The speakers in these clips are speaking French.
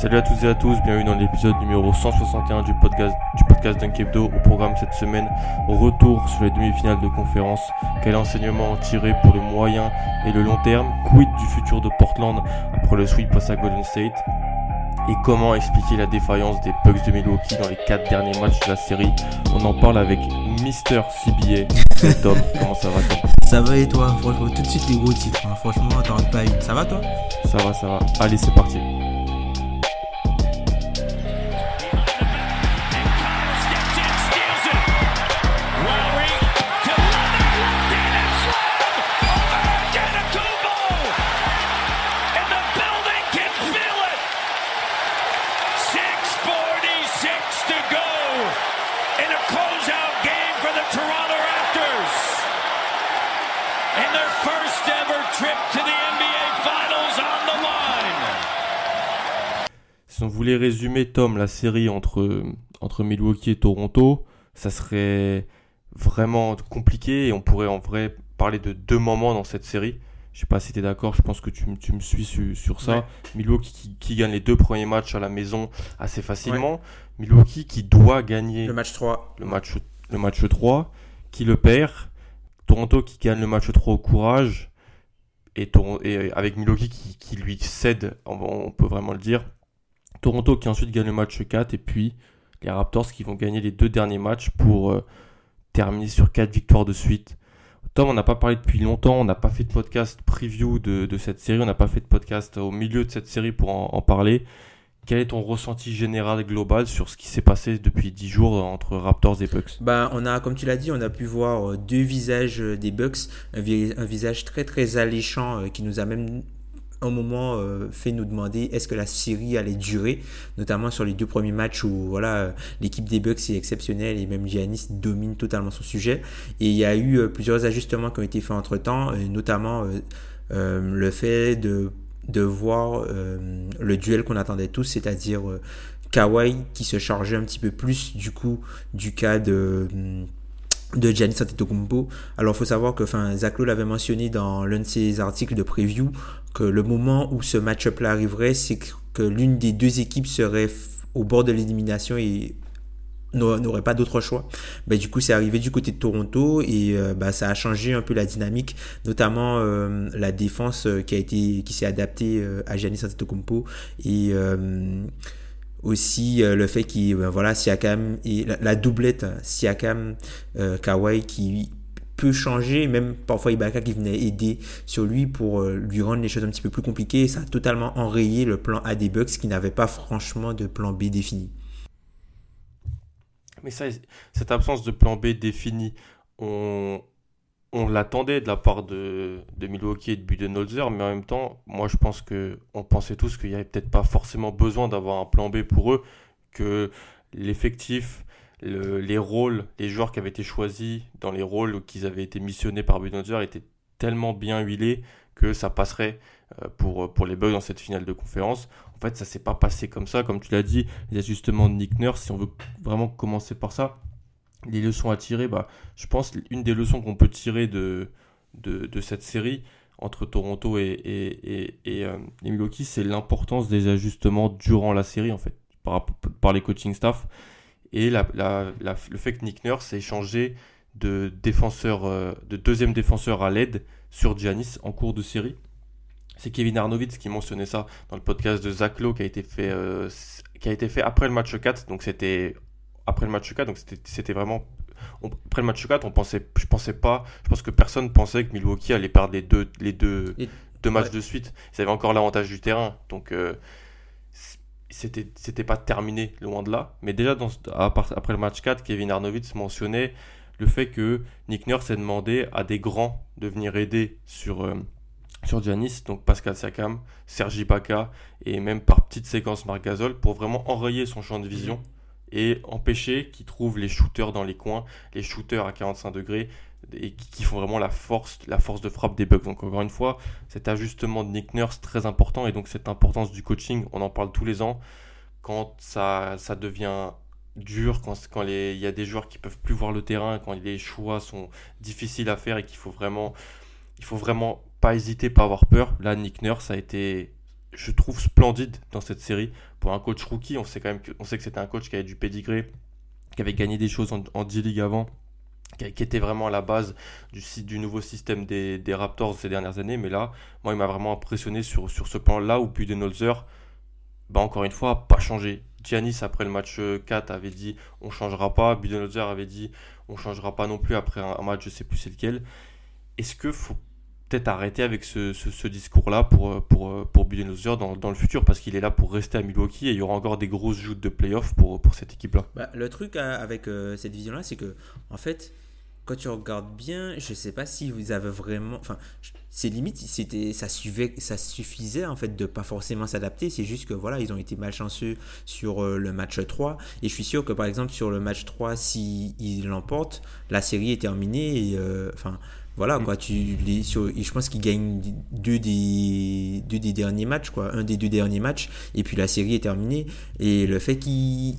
Salut à toutes et à tous, bienvenue dans l'épisode numéro 161 du podcast du podcast Dunkebdo. Au programme cette semaine, retour sur les demi-finales de conférence. Quel enseignement tirer pour le moyen et le long terme? Quid du futur de Portland après le sweep face à Golden State? Et comment expliquer la défaillance des Bucks de Milwaukee dans les 4 derniers matchs de la série? On en parle avec Mister CBA. Tom, comment ça va Ça va et toi? Franchement, tout de suite les gros titres. hein. Franchement, t'en pas une. Ça va toi? Ça va, ça va. Allez, c'est parti. Voulait résumer, Tom, la série entre, entre Milwaukee et Toronto, ça serait vraiment compliqué et on pourrait en vrai parler de deux moments dans cette série. Je sais pas si tu es d'accord, je pense que tu, tu me suis su- sur ça. Ouais. Milwaukee qui, qui gagne les deux premiers matchs à la maison assez facilement. Milwaukee qui doit gagner Le match 3. le match, le match 3, qui le perd. Toronto qui gagne le match 3 au courage. Et, et avec Milwaukee qui, qui lui cède, on peut vraiment le dire. Toronto qui ensuite gagne le match 4. Et puis les Raptors qui vont gagner les deux derniers matchs pour euh, terminer sur 4 victoires de suite. Tom, on n'a pas parlé depuis longtemps, on n'a pas fait de podcast preview de, cette série, on n'a pas fait de podcast au milieu de cette série pour en, parler. Quel est ton ressenti général global sur ce qui s'est passé depuis 10 jours entre Raptors et Bucks? Bah, on a, comme tu l'as dit, on a pu voir euh, deux visages euh, des Bucks. Un, vi- un visage très très alléchant qui nous a même un moment euh, fait nous demander est-ce que la série allait durer, notamment sur les deux premiers matchs où voilà euh, l'équipe des Bucks est exceptionnelle et même Giannis domine totalement son sujet. Et il y a eu euh, plusieurs ajustements qui ont été faits entre temps, notamment euh, le fait de de voir le duel qu'on attendait tous, c'est-à-dire Kawhi qui se chargeait un petit peu plus du coup du cas de de Giannis Antetokounmpo. Alors, faut savoir que, enfin, Zach l'avait mentionné dans l'un de ses articles de preview que le moment où ce match-up-là arriverait, c'est que, l'une des deux équipes serait au bord de l'élimination et n'a- n'aurait pas d'autre choix. Ben, du coup, c'est arrivé du côté de Toronto et euh, ben, ça a changé un peu la dynamique, notamment euh, la défense euh, qui a été qui s'est adaptée à Giannis Antetokounmpo et aussi euh, le fait qu'il ben, voilà Siakam et la, doublette hein, Siakam euh, Kawhi qui peut changer même parfois Ibaka qui venait aider sur lui pour euh, lui rendre les choses un petit peu plus compliquées ça a totalement enrayé le plan A des Bucks qui n'avait pas franchement de plan B défini. Mais ça, cette absence de plan B défini, on, on l'attendait de la part de, Milwaukee et de Budenholzer, mais en même temps, moi je pense que on pensait tous qu'il n'y avait peut-être pas forcément besoin d'avoir un plan B pour eux, que l'effectif, le- les rôles, les joueurs qui avaient été choisis dans les rôles qu'ils avaient été missionnés par Budenholzer étaient tellement bien huilés que ça passerait euh, pour, les Bucks dans cette finale de conférence. En fait, ça s'est pas passé comme ça, comme tu l'as dit, les ajustements de Nick Nurse, si on veut vraiment commencer par ça, les leçons à tirer, bah, je pense une des leçons qu'on peut tirer de, de, cette série entre Toronto et, et, et, et, euh, Milwaukee, c'est l'importance des ajustements durant la série, en fait, par, par les coaching staff, et la- le fait que Nick Nurse ait changé de défenseur, euh, de deuxième défenseur à l'aide sur Giannis en cours de série. C'est Kevin Arnovitz qui mentionnait ça dans le podcast de Zach Lowe qui a été fait, euh, qui a été fait après le match 4. Donc c'était après le match 4, donc c'était- vraiment. on- après le match 4, on pensait, je pensais pas, je pense que personne pensait que Milwaukee allait perdre les deux, les deux, Et- deux matchs ouais. de suite. Ils avaient encore l'avantage du terrain. Donc euh, c'était c'était pas terminé loin de là mais déjà dans, après le match 4 Kevin Arnovitz mentionnait le fait que Nick Nurse ait demandé à des grands de venir aider sur euh, sur Giannis, donc Pascal Siakam, Sergi Baca et même par petites séquences Marc Gasol pour vraiment enrayer son champ de vision et empêcher qu'il trouve les shooters dans les coins, les shooters à 45 degrés et qui font vraiment la force, la force de frappe des Bucks. Donc encore une fois, cet ajustement de Nick Nurse très important et donc cette importance du coaching, on en parle tous les ans quand ça, ça devient dur, quand, quand il y a des joueurs qui peuvent plus voir le terrain, quand les choix sont difficiles à faire et qu'il faut vraiment, il faut vraiment pas hésiter, pas avoir peur. Là, Nick Nurse a été, je trouve, splendide dans cette série. Pour un coach rookie, on sait quand même que, sait que c'était un coach qui avait du pedigree, qui avait gagné des choses en, en D-League avant, qui, était vraiment à la base du, nouveau système des, Raptors ces dernières années. Mais là, moi, il m'a vraiment impressionné sur, sur ce plan-là où Budenholzer, bah, encore une fois, pas changé. Giannis, après le match 4, avait dit on changera pas. Budenholzer avait dit on changera pas non plus après un, match, je sais plus c'est lequel. Est-ce que faut peut-être arrêter avec ce, discours-là pour, pour, pour Budenholzer dans, le futur parce qu'il est là pour rester à Milwaukee et il y aura encore des grosses joutes de playoffs pour, pour cette équipe-là. Bah, le truc euh, avec euh, cette vision-là, c'est que en fait, quand tu regardes bien, je sais pas si vous avez vraiment. Enfin, c'est limite, ça, suffisait en fait de pas forcément s'adapter. C'est juste que voilà, ils ont été malchanceux sur euh, le match 3. Et je suis sûr que par exemple sur le match 3, s'ils si l'emportent, la série est terminée. Enfin, voilà quoi tu les, je pense qu'ils gagnent deux des deux des derniers matchs quoi un des deux derniers matchs et puis la série est terminée et le fait qu'ils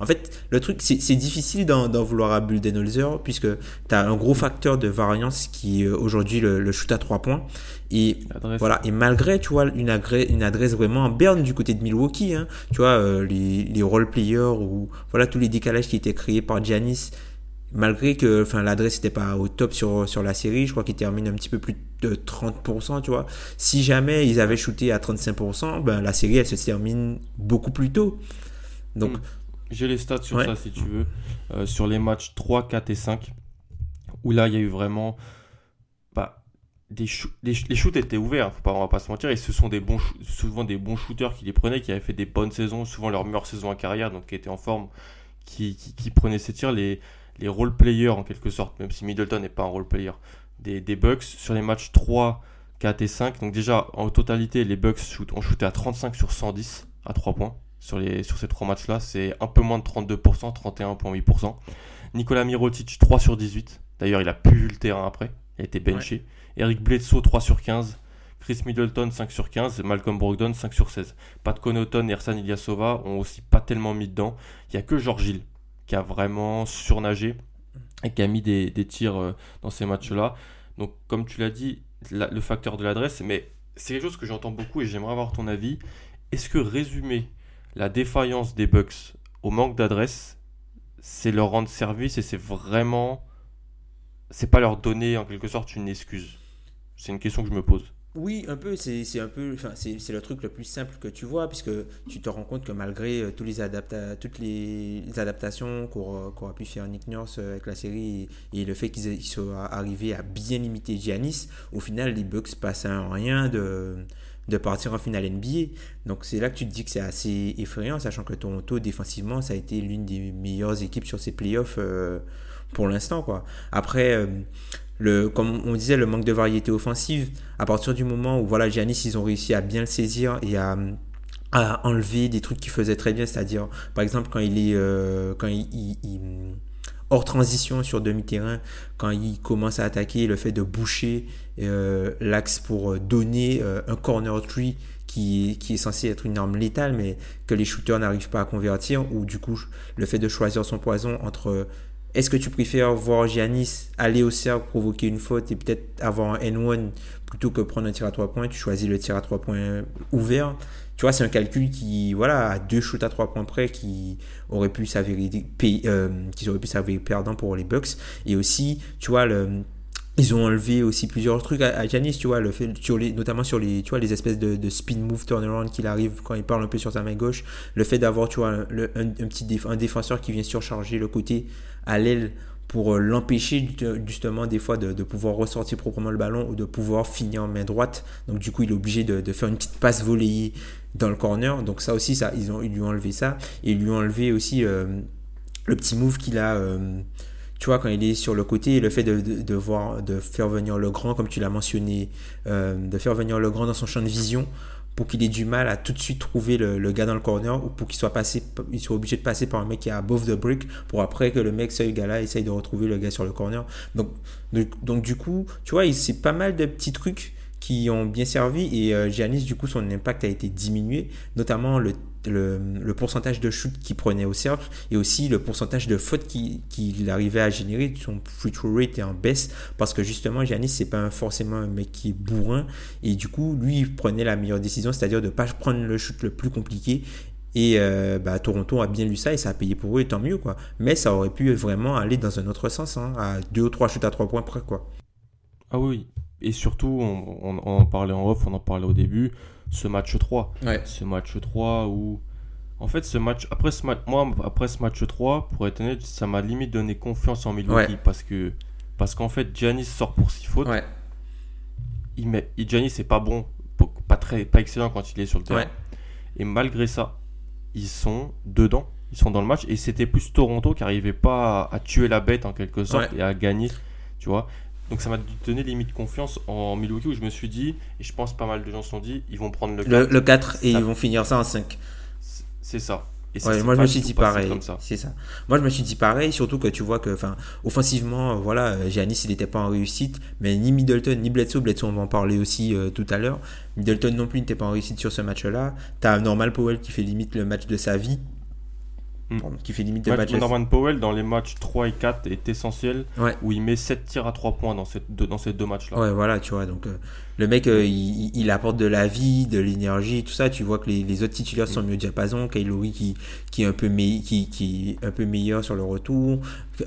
en fait, le truc, c'est difficile d'en vouloir à Buldenholzer puisque tu as un gros facteur de variance qui est aujourd'hui le, shoot à 3 points. Et voilà, et malgré, tu vois, une, une adresse vraiment en berne du côté de Milwaukee, hein, tu vois, euh, les, les role players ou voilà tous les décalages qui étaient créés par Giannis malgré que enfin l'adresse n'était pas au top sur, sur la série, je crois qu'il termine un petit peu plus de 30%, tu vois. Si jamais ils avaient shooté à 35%, ben la série elle se termine beaucoup plus tôt. Donc hmm. j'ai les stats sur ça si tu veux euh, sur les matchs 3, 4 et 5 où là il y a eu vraiment bah, des les, shoots étaient ouverts, faut pas, on va pas se mentir, et ce sont des bons, souvent des bons shooters qui les prenaient, qui avaient fait des bonnes saisons, souvent leur meilleure saison en carrière, donc qui étaient en forme, qui, qui, qui prenaient ces tirs. Les, les role players en quelque sorte, même si Middleton n'est pas un role player, des, des Bucks sur les matchs 3, 4 et 5. Donc déjà en totalité, les Bucks shoot, ont shooté à 35 sur 110 à 3 points sur, les, sur ces 3 matchs-là. C'est un peu moins de 32%, 31,8%. Nicolas Mirotic 3 sur 18. D'ailleurs, il a plus vu le terrain après. Il a été benché. Eric Bledsoe 3 sur 15. Chris Middleton 5 sur 15, Malcolm Brogdon 5 sur 16. Pat Connaughton et Ersan Ilyasova ont aussi pas tellement mis dedans. Il n'y a que George Hill qui a vraiment surnagé et qui a mis des, tirs euh, dans ces matchs-là. Donc, comme tu l'as dit, le facteur de l'adresse, mais c'est quelque chose que j'entends beaucoup et j'aimerais avoir ton avis. Est-ce que résumer la défaillance des Bucks au manque d'adresse, c'est leur rendre service et c'est vraiment. C'est pas leur donner en quelque sorte une excuse? C'est une question que je me pose. Oui, un peu, c'est un peu, c'est le truc le plus simple que tu vois, puisque tu te rends compte que malgré euh, toutes les adaptations qu'aura pu faire Nick Nurse euh, avec la série et, le fait qu'ils soient arrivés à bien limiter Giannis, au final, les Bucks passent à rien de, partir en finale NBA. Donc c'est là que tu te dis que c'est assez effrayant, sachant que Toronto, défensivement, ça a été l'une des meilleures équipes sur ces playoffs euh, pour l'instant. Après comme on disait, le manque de variété offensive, à partir du moment où voilà, Giannis, ils ont réussi à bien le saisir et à, enlever des trucs qu'il faisait très bien, c'est-à-dire, par exemple, quand il est euh, quand il, hors transition sur demi-terrain, quand il commence à attaquer, le fait de boucher euh, l'axe pour donner euh, un corner tree qui, qui, est censé être une arme létale, mais que les shooters n'arrivent pas à convertir, ou du coup, le fait de choisir son poison entre est-ce que tu préfères voir Giannis aller au cercle, provoquer une faute et peut-être avoir un N1 plutôt que prendre un tir à 3 points Tu choisis le tir à 3 points ouvert. Tu vois, c'est un calcul qui, voilà, à deux shoots à 3 points près qui aurait pu s'avérer euh, qui aurait pu s'avérer perdant pour les Bucks. Et aussi, tu vois, le, ils ont enlevé aussi plusieurs trucs à, Giannis, tu vois, le fait, les, notamment sur les, tu vois, les espèces de, spin move turnaround qu'il arrive quand il parle un peu sur sa main gauche. Le fait d'avoir, tu vois, un, petit un défenseur qui vient surcharger le côté à l'aile pour l'empêcher justement des fois de, pouvoir ressortir proprement le ballon ou de pouvoir finir en main droite. Donc du coup, il est obligé de, faire une petite passe volée dans le corner. Donc ça aussi, ça, ils, ont, ils lui ont enlevé ça. Et ils lui ont enlevé aussi le petit move qu'il a tu vois, quand il est sur le côté, le fait de, de, voir, de faire venir le grand, comme tu l'as mentionné, euh, de faire venir le grand dans son champ de vision pour qu'il ait du mal à tout de suite trouver le, gars dans le corner ou pour qu'il soit passé, il soit obligé de passer par un mec qui est above the brick pour après que le mec, ce gars-là, essaye de retrouver le gars sur le corner. Donc, donc, du coup, tu vois, c'est pas mal de petits trucs qui ont bien servi et euh, Giannis, du coup, son impact a été diminué, notamment le le, pourcentage de shoot qu'il prenait au cercle et aussi le pourcentage de fautes qu'il arrivait à générer. Son free throw rate est en baisse parce que justement, Giannis, c'est pas forcément un mec qui est bourrin et du coup, lui, il prenait la meilleure décision, c'est-à-dire de pas prendre le shoot le plus compliqué et euh, bah, Toronto a bien lu ça et ça a payé pour eux, et tant mieux. quoi. Mais ça aurait pu vraiment aller dans un autre sens, hein, à deux ou trois shoots à trois points près. quoi. Ah oui, et surtout, on, on, en parlait en off, on en parlait au début, ce match 3. Ce match 3 où. En fait, ce match, après ce match, moi, après ce match 3, pour être honnête, ça m'a limite donné confiance en Milwaukee parce que, parce qu'en fait, Giannis sort pour 6 fautes. Ouais. Il met, Giannis c'est pas bon, pas très, pas excellent quand il est sur le terrain. Et malgré ça, ils sont dedans, ils sont dans le match. Et c'était plus Toronto qui arrivait pas à, tuer la bête en quelque sorte et à gagner, tu vois. Donc ça m'a donné limite confiance en Milwaukee où je me suis dit, et je pense pas mal de gens se sont dit, ils vont prendre le 4. Le, 4 et ils vont finir ça en 5. C'est ça. Et moi je me suis dit pareil. C'est ça. Moi je me suis dit pareil, surtout que tu vois que, enfin, offensivement, voilà, Giannis il n'était pas en réussite, mais ni Middleton ni Bledsoe, Bledsoe on va en parler aussi euh, tout à l'heure. Middleton non plus n'était pas en réussite sur ce match-là. T'as Normal Powell qui fait limite le match de sa vie. Hmm. qui fait limite de Norman Powell dans les matchs 3 et 4 est essentiel où il met 7 tirs à 3 points dans, cette, dans ces deux matchs là ouais voilà tu vois donc euh, le mec euh, il, apporte de la vie de l'énergie tout ça tu vois que les, autres titulaires sont hmm. mieux au diapason Kylori qui, qui, est un peu qui, qui un peu meilleur sur le retour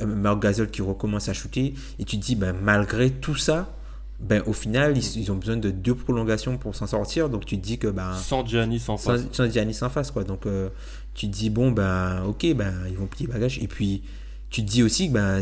Marc Gasol qui recommence à shooter et tu te dis ben, malgré tout ça ben, au final, ils, ont besoin de deux prolongations pour s'en sortir. Donc, tu te dis que. Ben, sans Giannis en face. Sans, Giannis en face, quoi. Donc, euh, tu te dis, bon, ben, ok, ben, ils vont plier bagage. Et puis, tu te dis aussi que ben,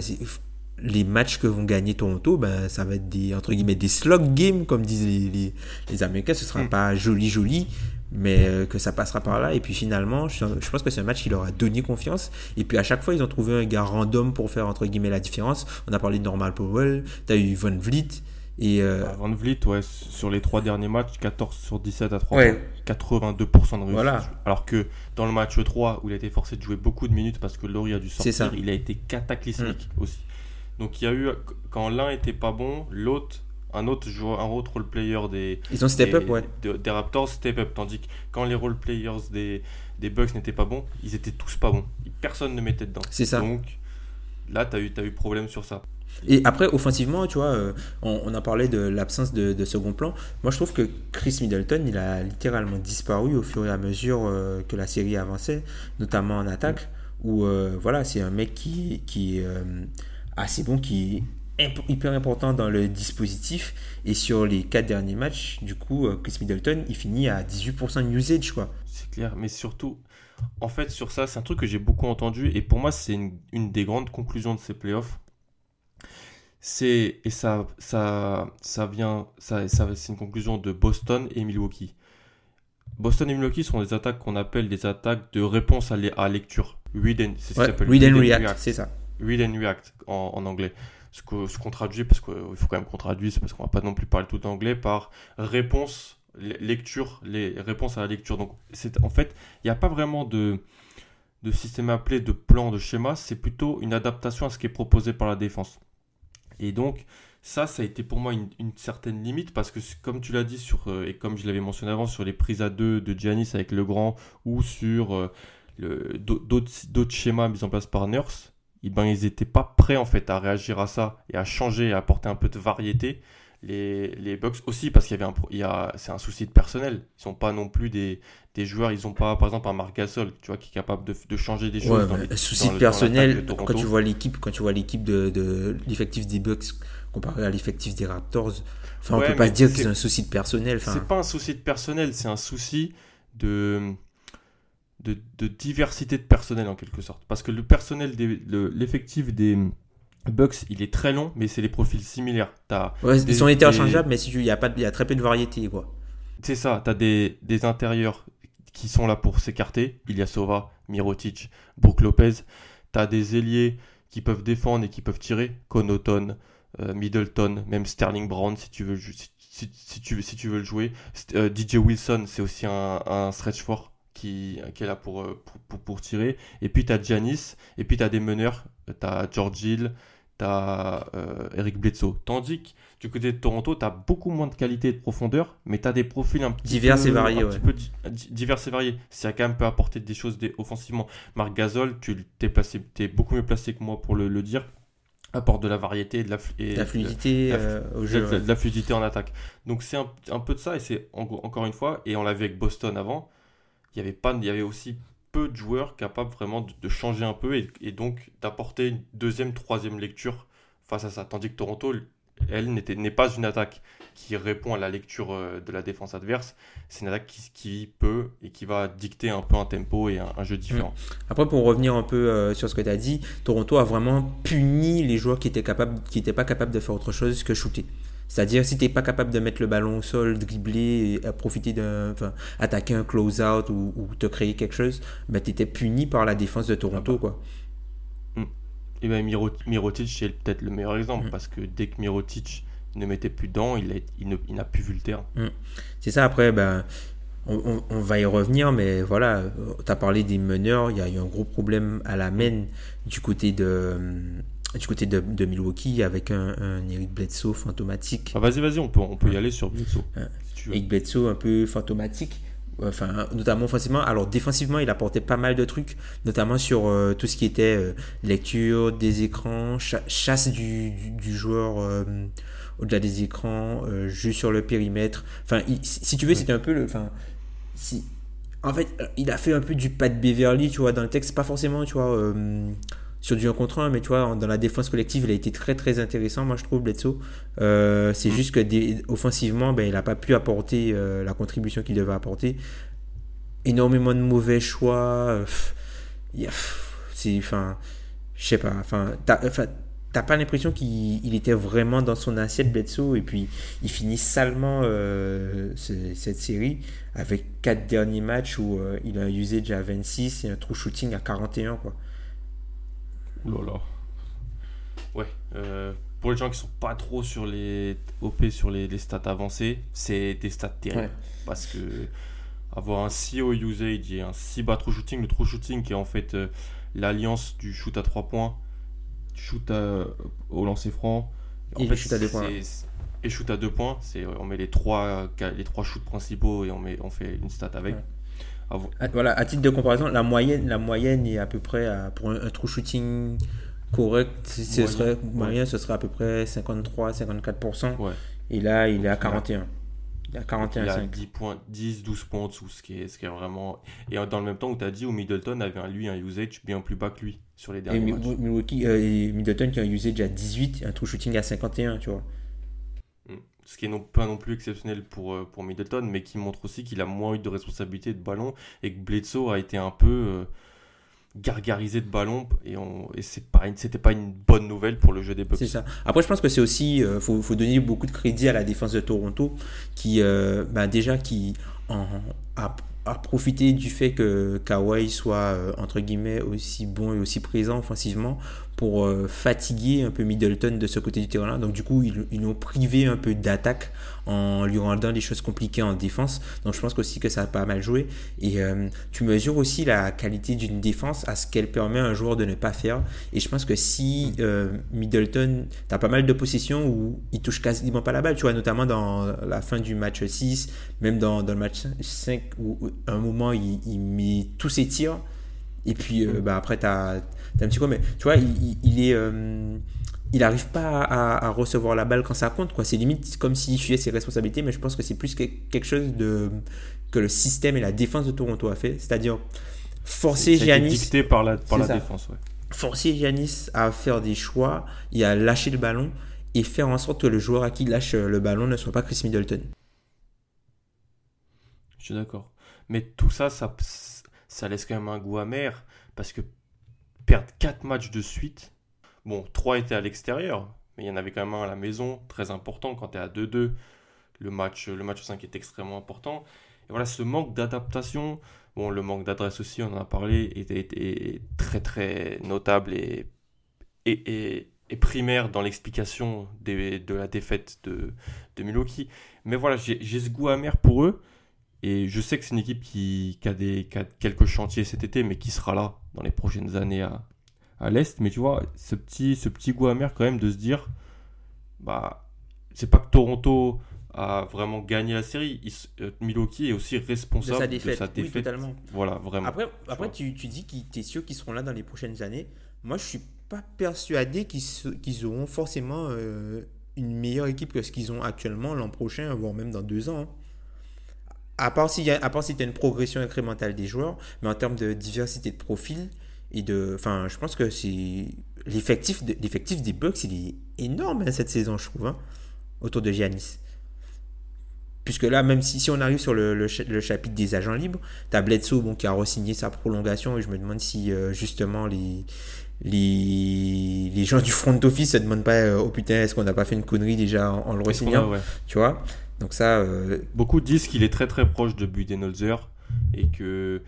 les matchs que vont gagner Toronto, ben, ça va être des, entre guillemets, des slog games, comme disent les, les, Américains. Ce sera hmm. pas joli, joli, mais euh, que ça passera par là. Et puis finalement, je, pense que c'est un match qui leur a donné confiance. Et puis à chaque fois, ils ont trouvé un gars random pour faire, entre guillemets, la différence. On a parlé de Normal Powell, tu as eu Von Vliet. Et euh... Bah, Van Vliet, ouais, sur les trois derniers matchs, 14 sur 17 à 3 82% de réussite. Voilà. Alors que dans le match 3, où il a été forcé de jouer beaucoup de minutes parce que Laurie a dû sortir, il a été cataclysmique mm. aussi. Donc il y a eu, quand l'un était pas bon, l'autre, un autre joueur, un autre role player des, Ils ont step up, ouais. des, Raptors step up. Tandis que quand les role players des, des Bucks n'étaient pas bons, ils étaient tous pas bons. Personne ne mettait dedans. C'est ça. Donc là, tu as eu, as eu problème sur ça. Et après, offensivement, tu vois, euh, on, a parlé de l'absence de, second plan. Moi, je trouve que Chris Middleton, il a littéralement disparu au fur et à mesure euh, que la série avançait, notamment en attaque, où euh, voilà, c'est un mec qui, qui est assez bon, qui est hyper important dans le dispositif. Et sur les quatre derniers matchs, du coup, Chris Middleton, il finit à 18% de usage, quoi. C'est clair, mais surtout, en fait, sur ça, c'est un truc que j'ai beaucoup entendu, et pour moi, c'est une, une des grandes conclusions de ces playoffs c'est et ça ça ça vient ça, ça c'est une conclusion de Boston et Milwaukee. Boston et Milwaukee sont des attaques qu'on appelle des attaques de réponse à, à lecture. Read and, react, c'est ça. Read and react en, anglais. Ce qu'on ce traduit, parce qu'il faut quand même qu'on traduise, parce qu'on va pas non plus parler tout anglais, par réponse, lecture, les réponses à la lecture. Donc, c'est en fait, il n'y a pas vraiment de, de système appelé, de plan, de schéma, c'est plutôt une adaptation à ce qui est proposé par la défense. Et donc, ça, ça a été pour moi une, certaine limite parce que, comme tu l'as dit, sur, euh, et comme je l'avais mentionné avant, sur les prises à deux de Giannis avec le grand ou sur euh, d'autres schémas mis en place par Nurse, eh ben, ils n'étaient pas prêts en fait à réagir à ça et à changer, à apporter un peu de variété. Les, les Bucks aussi parce qu'il y avait un, il y a, c'est un souci de personnel. Ils sont pas non plus des, des joueurs, ils ont pas par exemple un Marc Gasol, tu vois, qui est capable de, de changer des choses. dans les, souci de personnel. quand tu vois l'équipe, quand tu vois l'équipe de, de l'effectif des Bucks comparé à l'effectif des Raptors, enfin, on peut pas dire que c'est un souci de personnel. Enfin, c'est pas un souci de personnel, c'est un souci de de, diversité de personnel en quelque sorte. Parce que le personnel, l'effectif des, Bucks, il est très long, mais c'est des profils similaires. As Ouais, des- ils sont des- interchangeables, mais si tu- il y a pas, il y a très peu de variété, quoi. C'est ça, tu as des, des intérieurs qui sont là pour s'écarter. Ilyasova, Mirotic, Brook Lopez. Tu as des ailiers qui peuvent défendre et qui peuvent tirer. Connaughton, euh, Middleton, même Sterling Brown si tu veux, si, si- si tu, si tu veux le jouer. Euh, DJ Wilson, c'est aussi un, un stretch fort qui, qui est là pour, euh, pour, pour, pour tirer. Et puis tu as Giannis, et puis tu as des meneurs. Tu as George Hill, tu as Eric Bledsoe. Tandis que du côté de Toronto, tu as beaucoup moins de qualité et de profondeur, mais tu as des profils un petit Divers peu, et variés, un ouais. petit peu di- di- divers et variés. Ça quand même peut apporter des choses des- offensivement. Marc Gasol, tu t'es placé, es beaucoup mieux placé que moi pour le, le dire, apporte de la variété de la, et La fluidité la- euh, au de, jeu. de- ouais. de la fluidité en attaque. Donc c'est un, un peu de ça, et c'est en- encore une fois, et on l'a vu avec Boston avant, il y avait, pas, il y avait aussi peu de joueurs capables vraiment de, changer un peu et, donc d'apporter une deuxième, troisième lecture face à ça. Tandis que Toronto, elle, n'est pas une attaque qui répond à la lecture euh, de la défense adverse, c'est une attaque qui, peut et qui va dicter un peu un tempo et un, jeu différent. Après, pour revenir un peu euh, sur ce que tu as dit, Toronto a vraiment puni les joueurs qui étaient capables, qui étaient pas capables de faire autre chose que shooter. C'est-à-dire, si tu n'es pas capable de mettre le ballon au sol, dribbler, et à profiter d'un, enfin, attaquer un close-out ou, ou te créer quelque chose, ben, tu étais puni par la défense de Toronto. Quoi. Et bien Miro- Mirotic, c'est peut-être le meilleur exemple Mm. parce que dès que Mirotic ne mettait plus dedans, il, a- n'a plus vu le terrain. C'est ça, après, ben, on, on- on va y revenir, mais voilà, tu as parlé des meneurs, il y a eu un gros problème à la main du côté de, du côté de, de Milwaukee avec un, un Eric Bledsoe fantomatique. Ah, vas-y, vas-y, on peut, on peut y aller sur Bledsoe. Si veux. Eric Bledsoe un peu fantomatique. Enfin, notamment offensivement. Alors, défensivement, il apportait pas mal de trucs, notamment sur euh, tout ce qui était euh, lecture des écrans, cha- chasse du, du, du joueur euh, au-delà des écrans, jeu sur le périmètre. Enfin, il- si tu veux, c'était un peu le. Enfin, si. En fait, il a fait un peu du Pat Beverly, tu vois, dans le texte, pas forcément, tu vois, sur du 1 contre 1, mais tu vois, dans la défense collective, il a été très très intéressant, moi je trouve, Bledsoe. Euh, c'est juste que des- offensivement, ben, il n'a pas pu apporter euh, la contribution qu'il devait apporter. Énormément de mauvais choix. euh, c'est, enfin, je sais pas, enfin, t'as, pas l'impression qu'il il était vraiment dans son assiette Bledsoe et puis il finit salement euh, ce- cette série avec quatre derniers matchs où euh, il a un usage à 26 et un true shooting à 41 quoi. Là. Ouais. euh, pour les gens qui sont pas trop sur les OP, sur les, les stats avancées, c'est des stats terribles. Ouais. Parce que avoir un si haut usage et un si bas true shooting, le true shooting qui est en fait euh, l'alliance du shoot à 3 points, shoot à- au lancer franc. En Et le shoot à deux points, c'est- Et shoot à 2 points, c'est on met les trois, les trois shoots principaux et on, met, on fait une stat avec. Ouais. À- Voilà, à titre de comparaison, la moyenne, la moyenne est à peu près à- pour un, un true shooting correct, ce Moyen, serait ouais. ce serait à peu près 53-54%. Ouais. Et là, il est à Ouais. 41. Il est à Il 41,5. a 10 points, 10, 12 points en dessous, ce qui est, ce qui est vraiment. Et dans le même temps où tu as dit où Middleton avait lui un usage bien plus bas que lui sur les derniers Mi- matchs. Milwaukee, euh, et Middleton qui a un usage à 18, un true shooting à 51, tu vois. Ce qui est non, pas non plus exceptionnel pour, euh, pour Middleton, mais qui montre aussi qu'il a moins eu de responsabilité de ballon et que Bledsoe a été un peu euh, gargarisé de ballon et, pas, c'était pas une bonne nouvelle pour le jeu des Bucks. C'est ça. Après, je pense que c'est aussi, euh, faut, faut donner beaucoup de crédit à la défense de Toronto, qui, euh, bah, déjà, qui a, a profité du fait que Kawhi soit, entre guillemets, aussi bon et aussi présent offensivement pour euh, fatiguer un peu Middleton de ce côté du terrain-là. Donc, du coup, ils ils l'ont privé un peu d'attaque en lui rendant les choses compliquées en défense. Donc, je pense aussi que ça a pas mal joué. Et euh, tu mesures aussi la qualité d'une défense à ce qu'elle permet à un joueur de ne pas faire. Et je pense que si euh, Middleton, tu as pas mal de possessions où il touche quasiment pas la balle, tu vois, notamment dans la fin du match 6, même dans, dans le match 5, où où, à un moment il, il met tous ses tirs. Et puis euh, bah, après, tu as, un petit coup, mais tu vois, il, il- est. euh, il n'arrive pas à, à recevoir la balle quand ça compte. quoi. C'est limite comme s'il fuyait ses responsabilités, mais je pense que c'est plus que- quelque chose de, que le système et la défense de Toronto a fait. C'est-à-dire forcer Giannis dicté par la, par C'est la ça. défense. Ouais. forcer Giannis à faire des choix et à lâcher le ballon et faire en sorte que le joueur à qui il lâche le ballon ne soit pas Chris Middleton. Je suis d'accord. Mais tout ça, ça, ça laisse quand même un goût amer parce que perdre 4 matchs de suite Bon, 3 étaient à l'extérieur, mais il y en avait quand même un à la maison, très important. Quand tu es à 2-2, le match, le match 5 est extrêmement important. Et voilà, ce manque d'adaptation, bon, le manque d'adresse aussi, on en a parlé, était, très très notable et, et, et, primaire dans l'explication de la défaite de, de Milwaukee. Mais voilà, j'ai ce goût amer pour eux. Et je sais que c'est une équipe qui, a des, qui a quelques chantiers cet été, mais qui sera là dans les prochaines années à, à l'Est. Mais tu vois, ce petit, ce petit goût amer quand même de se dire, bah, c'est pas que Toronto a vraiment gagné la série. Euh, Milwaukee est aussi responsable de sa défaite. De Oui, totalement. Voilà, vraiment. Après, après tu, tu dis que tu es sûr qu'ils seront là dans les prochaines années. Moi, je suis pas persuadé qu'ils auront forcément euh, une meilleure équipe que ce qu'ils ont actuellement l'an prochain, voire même dans deux ans. Hein. À part si tu as une progression incrémentale des joueurs, mais en termes de diversité de profil, et de, enfin, je pense que c'est l'effectif, l'effectif des Bucks, il est énorme hein, cette saison, je trouve, hein, autour de Giannis. Puisque là, même si, si on arrive sur le, le, chapitre des agents libres, tu as Bledsoe bon, qui a re-signé sa prolongation et je me demande si euh, justement les, les, les gens du front office se demandent pas euh, oh putain, est-ce qu'on n'a pas fait une connerie déjà en, le re-signant Tu vois? Donc ça. Euh, Beaucoup disent qu'il est très très proche de Budenholzer et que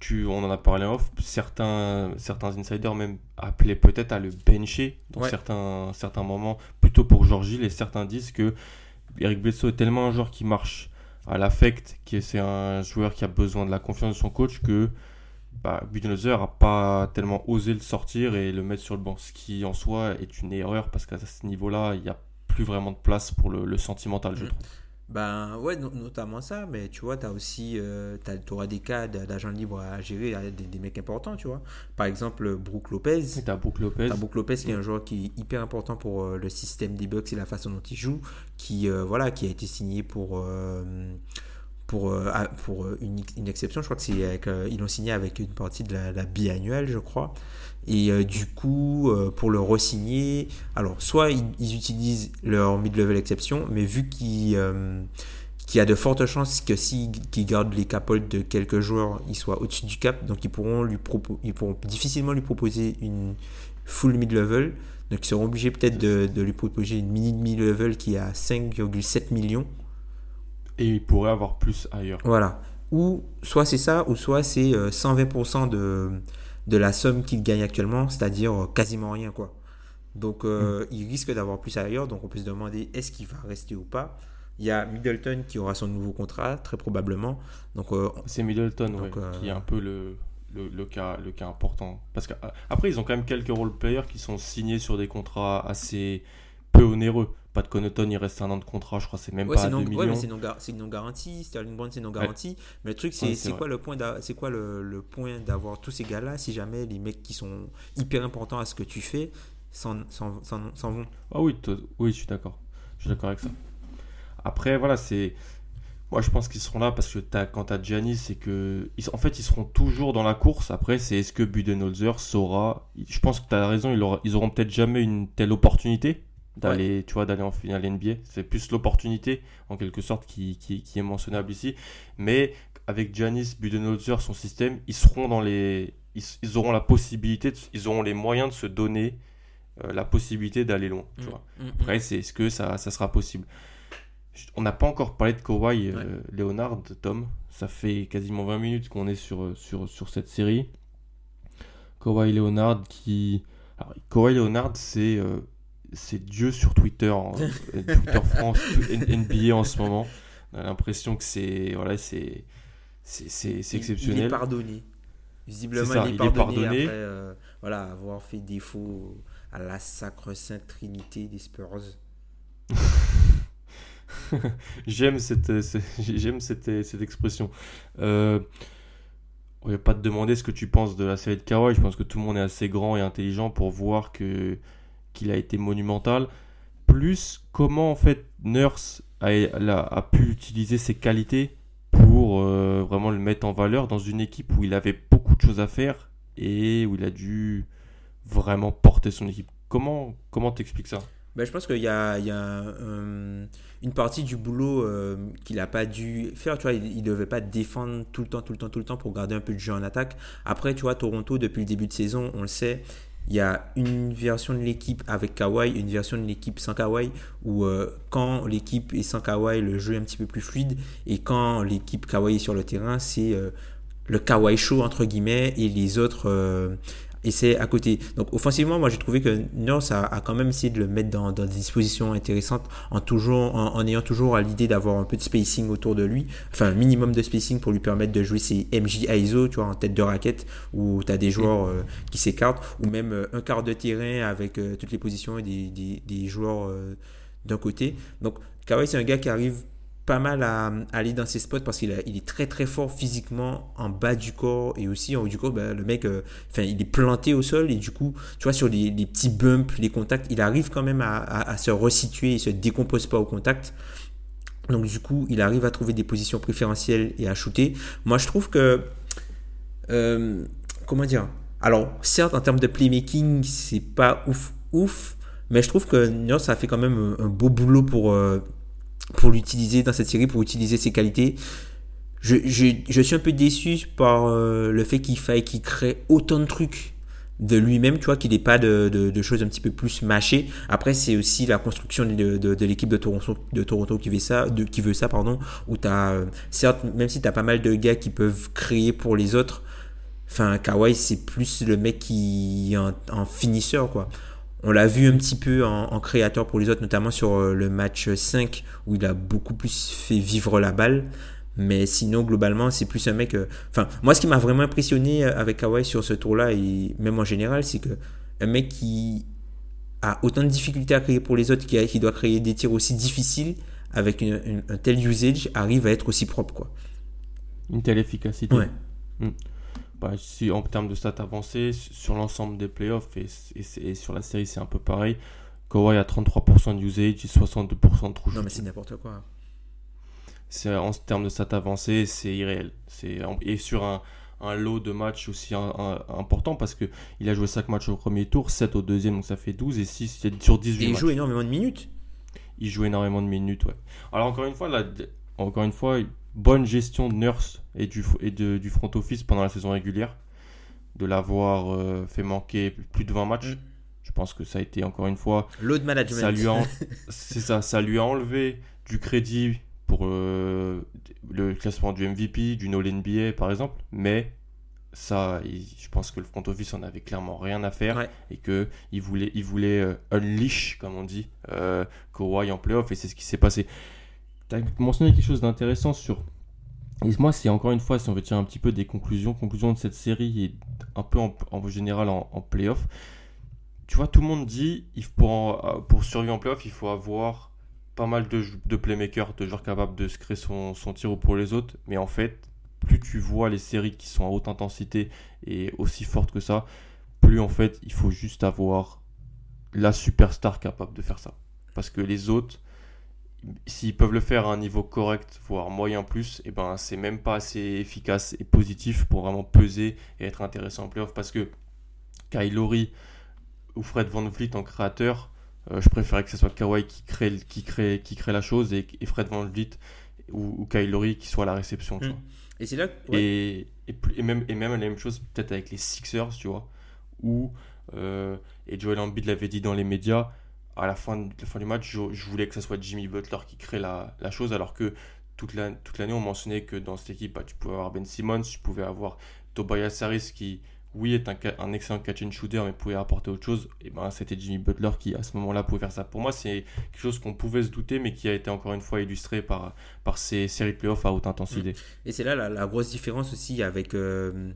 tu, on en a parlé en off, certains, certains insiders même appelaient peut-être à le bencher dans certains, certains moments, plutôt pour Georgie, et certains disent que Eric Bledsoe est tellement un joueur qui marche à l'affect, que c'est un joueur qui a besoin de la confiance de son coach, que bah, Budenholzer n'a pas tellement osé le sortir et le mettre sur le banc, ce qui en soi est une erreur, parce qu'à ce niveau-là, il n'y a plus vraiment de place pour le, sentimental, je mm. trouve. Ben ouais, notamment ça, mais tu vois, tu as aussi, euh, tu auras des cas d'agents libres à gérer, des, des, mecs importants, tu vois. Par exemple, Brook Lopez. Tu as Brook Lopez. As Brook Lopez qui est un joueur qui est hyper important pour euh, le système des Bucks et la façon dont il joue, qui, euh, voilà, qui a été signé pour pour, pour une, une, exception. Je crois que c'est ils l'ont signé avec une partie de la, la biannuelle, je crois. Et euh, du coup, euh, pour le re-signer, alors soit ils, utilisent leur mid-level exception, mais vu qu'il euh, y a de fortes chances que s'ils gardent les capotes de quelques joueurs, ils soient au-dessus du cap, donc ils pourront, lui ils pourront difficilement lui proposer une full mid-level. Donc ils seront obligés peut-être de, de, lui proposer une mini mid-level qui est à 5,7 millions. Et il pourrait avoir plus ailleurs. Voilà. Ou soit c'est ça, ou soit c'est 120% de de la somme qu'il gagne actuellement, c'est-à-dire euh, quasiment rien. quoi. Donc euh, mm. il risque d'avoir plus ailleurs, donc on peut se demander est-ce qu'il va rester ou pas? Il y a Middleton qui aura son nouveau contrat, très probablement. Donc euh, C'est Middleton qui est un peu le, le, cas, le cas important. Parce qu'après, ils ont quand même quelques role-players qui sont signés sur des contrats assez peu onéreux. Pas de Connaughton, il reste un an de contrat, je crois, c'est même pas 2 millions. mais c'est non, garanti. Sterling Brown, c'est non garanti. Mais le truc, c'est quoi, le point c'est quoi le, point d'avoir tous ces gars-là si jamais les mecs qui sont hyper importants à ce que tu fais s'en vont? Ah oui, oui, je suis d'accord. Je suis d'accord avec ça. Après, voilà, c'est. Moi, je pense qu'ils seront là parce que as, quand tu as Giannis, c'est que. Ils, en fait, ils seront toujours dans la course. Après, c'est est-ce que Budenholzer saura? Je pense que tu as raison, ils, auront, ils auront peut-être jamais une telle opportunité d'aller tu vois d'aller en finale NBA c'est plus l'opportunité en quelque sorte qui, qui, est mentionnable ici. Mais avec Giannis Budenholzer son système ils seront dans les ils, auront la possibilité ils auront les moyens de se donner euh, la possibilité d'aller loin tu mm, vois. Mm, mm. après c'est est-ce que ça, ça sera possible? On n'a pas encore parlé de Kawhi euh, Leonard Tom. Ça fait quasiment 20 minutes qu'on est sur, sur, sur cette série. Kawhi Leonard qui alors, Kawhi Leonard c'est euh, c'est Dieu sur Twitter, Twitter France, NBA en ce moment. On a l'impression que c'est voilà, c'est c'est exceptionnel. Il est pardonné. Visiblement, il, est pardonné, après euh, voilà, avoir fait défaut à la sacre sainte trinité des Spurs. j'aime cette, j'aime cette, cette, expression. Euh, on va pas te demander ce que tu penses de la série de Kawhi. Je pense que tout le monde est assez grand et intelligent pour voir que qu'il a été monumental, plus comment en fait Nurse a, a, pu utiliser ses qualités pour euh, vraiment le mettre en valeur dans une équipe où il avait beaucoup de choses à faire et où il a dû vraiment porter son équipe. Comment comment t'expliques ça? Ben, je pense qu'il y a, euh, une partie du boulot euh, qu'il n'a pas dû faire. Tu vois, il ne devait pas défendre tout le temps, tout le temps, tout le temps pour garder un peu de jeu en attaque. Après, tu vois, Toronto, depuis le début de saison, on le sait, il y a une version de l'équipe avec Kawhi, une version de l'équipe sans Kawhi, où euh, quand l'équipe est sans Kawhi, le jeu est un petit peu plus fluide, et quand l'équipe Kawhi est sur le terrain, c'est euh, le Kawhi show entre guillemets, et les autres euh, et c'est à côté. Donc offensivement, moi j'ai trouvé que Nurse a, a, quand même essayé de le mettre dans, dans des dispositions intéressantes en, toujours, en, en ayant toujours à l'idée d'avoir un peu de spacing autour de lui, enfin un minimum de spacing pour lui permettre de jouer ses MJ ISO, tu vois, en tête de raquette, où tu as des joueurs euh, qui s'écartent, ou même euh, un quart de terrain avec euh, toutes les positions et des, des, des joueurs d'un côté. Donc Kawhi c'est un gars qui arrive pas mal à, aller dans ses spots parce qu'il il est très très fort physiquement en bas du corps et aussi en haut du corps. Bah, le mec euh, enfin il est planté au sol et du coup tu vois sur les, petits bumps les contacts il arrive quand même à, se resituer il se décompose pas au contact. Donc du coup il arrive à trouver des positions préférentielles et à shooter. Moi je trouve que euh, comment dire? Alors certes en termes de playmaking c'est pas ouf ouf mais je trouve que Nurse a fait quand même un, un beau boulot pour euh, pour l'utiliser dans cette série, pour utiliser ses qualités. Je, je, je suis un peu déçu par euh, le fait qu'il faille qu'il crée autant de trucs de lui-même, tu vois, qu'il n'ait pas de, de, choses un petit peu plus mâchées. Après, c'est aussi la construction de, de, de l'équipe de Toronto, de Toronto qui veut ça, de, qui veut ça, pardon, où tu as, euh, certes, même si tu as pas mal de gars qui peuvent créer pour les autres, enfin, Kawhi, c'est plus le mec qui est en, en finisseur, quoi. On l'a vu un petit peu en, en, créateur pour les autres, notamment sur euh, le match 5 où il a beaucoup plus fait vivre la balle. Mais sinon, globalement, c'est plus un mec. Euh, enfin, euh... moi, ce qui m'a vraiment impressionné euh, avec Kawhi sur ce tour-là, et même en général, c'est que un mec qui a autant de difficultés à créer pour les autres, qui, a, qui doit créer des tirs aussi difficiles, avec une, une, un tel usage, arrive à être aussi propre. quoi. Une telle efficacité. Ouais. Mmh bah, si en termes de stats avancées, sur l'ensemble des playoffs et, et, et, sur la série, c'est un peu pareil. Kawhi a 33% de usage et 62% de true Non, mais c'est n'importe quoi. En termes de stats avancées, c'est irréel. Et sur un, un lot de matchs aussi un, un, important parce que il a joué 5 matchs au premier tour, 7 au deuxième, donc ça fait 12 et 6 sur 18 et il matchs. joue énormément de minutes. Il joue énormément de minutes, ouais. Alors encore une fois, là, encore une fois, bonne gestion de Nurse et du, et de, du front office pendant la saison régulière, de l'avoir euh, fait manquer plus de 20 matchs. Mm. Je pense que ça a été encore une fois. Load management. Ça lui a, c'est ça, ça lui a enlevé du crédit pour euh, le classement du MVP, du All NBA par exemple, mais ça, il, je pense que le front office en avait clairement rien à faire ouais. et que il voulait, il voulait euh, unleash comme on dit, euh, Kawhi en playoff et c'est ce qui s'est passé tu as mentionné quelque chose d'intéressant sur. Et moi, c'est encore une fois, si on veut tirer un petit peu des conclusions, conclusions de cette série et un peu en, général en, en playoff, tu vois, tout le monde dit pour, en, pour survivre en playoff, il faut avoir pas mal de, de playmakers, de joueurs capables de se créer son, son tir pour les autres. Mais en fait, plus tu vois les séries qui sont à haute intensité et aussi fortes que ça, plus en fait, il faut juste avoir la superstar capable de faire ça. Parce que les autres, s'ils peuvent le faire à un niveau correct, voire moyen plus, et eh ben c'est même pas assez efficace et positif pour vraiment peser et être intéressant en playoff parce que Kylori ou Fred Van Vliet en créateur, euh, je préférais que ce soit Kawhi qui crée, qui crée, qui crée la chose et, et Fred Van Vliet ou, ou Kylori qui soit à la réception. Tu mmh. vois. Et c'est là. Ouais. Et, et, et, même, et même la même chose peut-être avec les Sixers, tu vois, où, euh, et Joel Embiid l'avait dit dans les médias, à la fin, du match, je, voulais que ce soit Jimmy Butler qui crée la, chose, alors que toute l'année, on mentionnait que dans cette équipe, bah, tu pouvais avoir Ben Simmons, tu pouvais avoir Tobias Harris qui, oui, est un, excellent catch and shooter, mais pouvait apporter autre chose. Et ben, c'était Jimmy Butler qui, à ce moment-là, pouvait faire ça. Pour moi, c'est quelque chose qu'on pouvait se douter, mais qui a été encore une fois illustré par, ces séries de playoffs à haute intensité. Et c'est là la, grosse différence aussi avec, euh,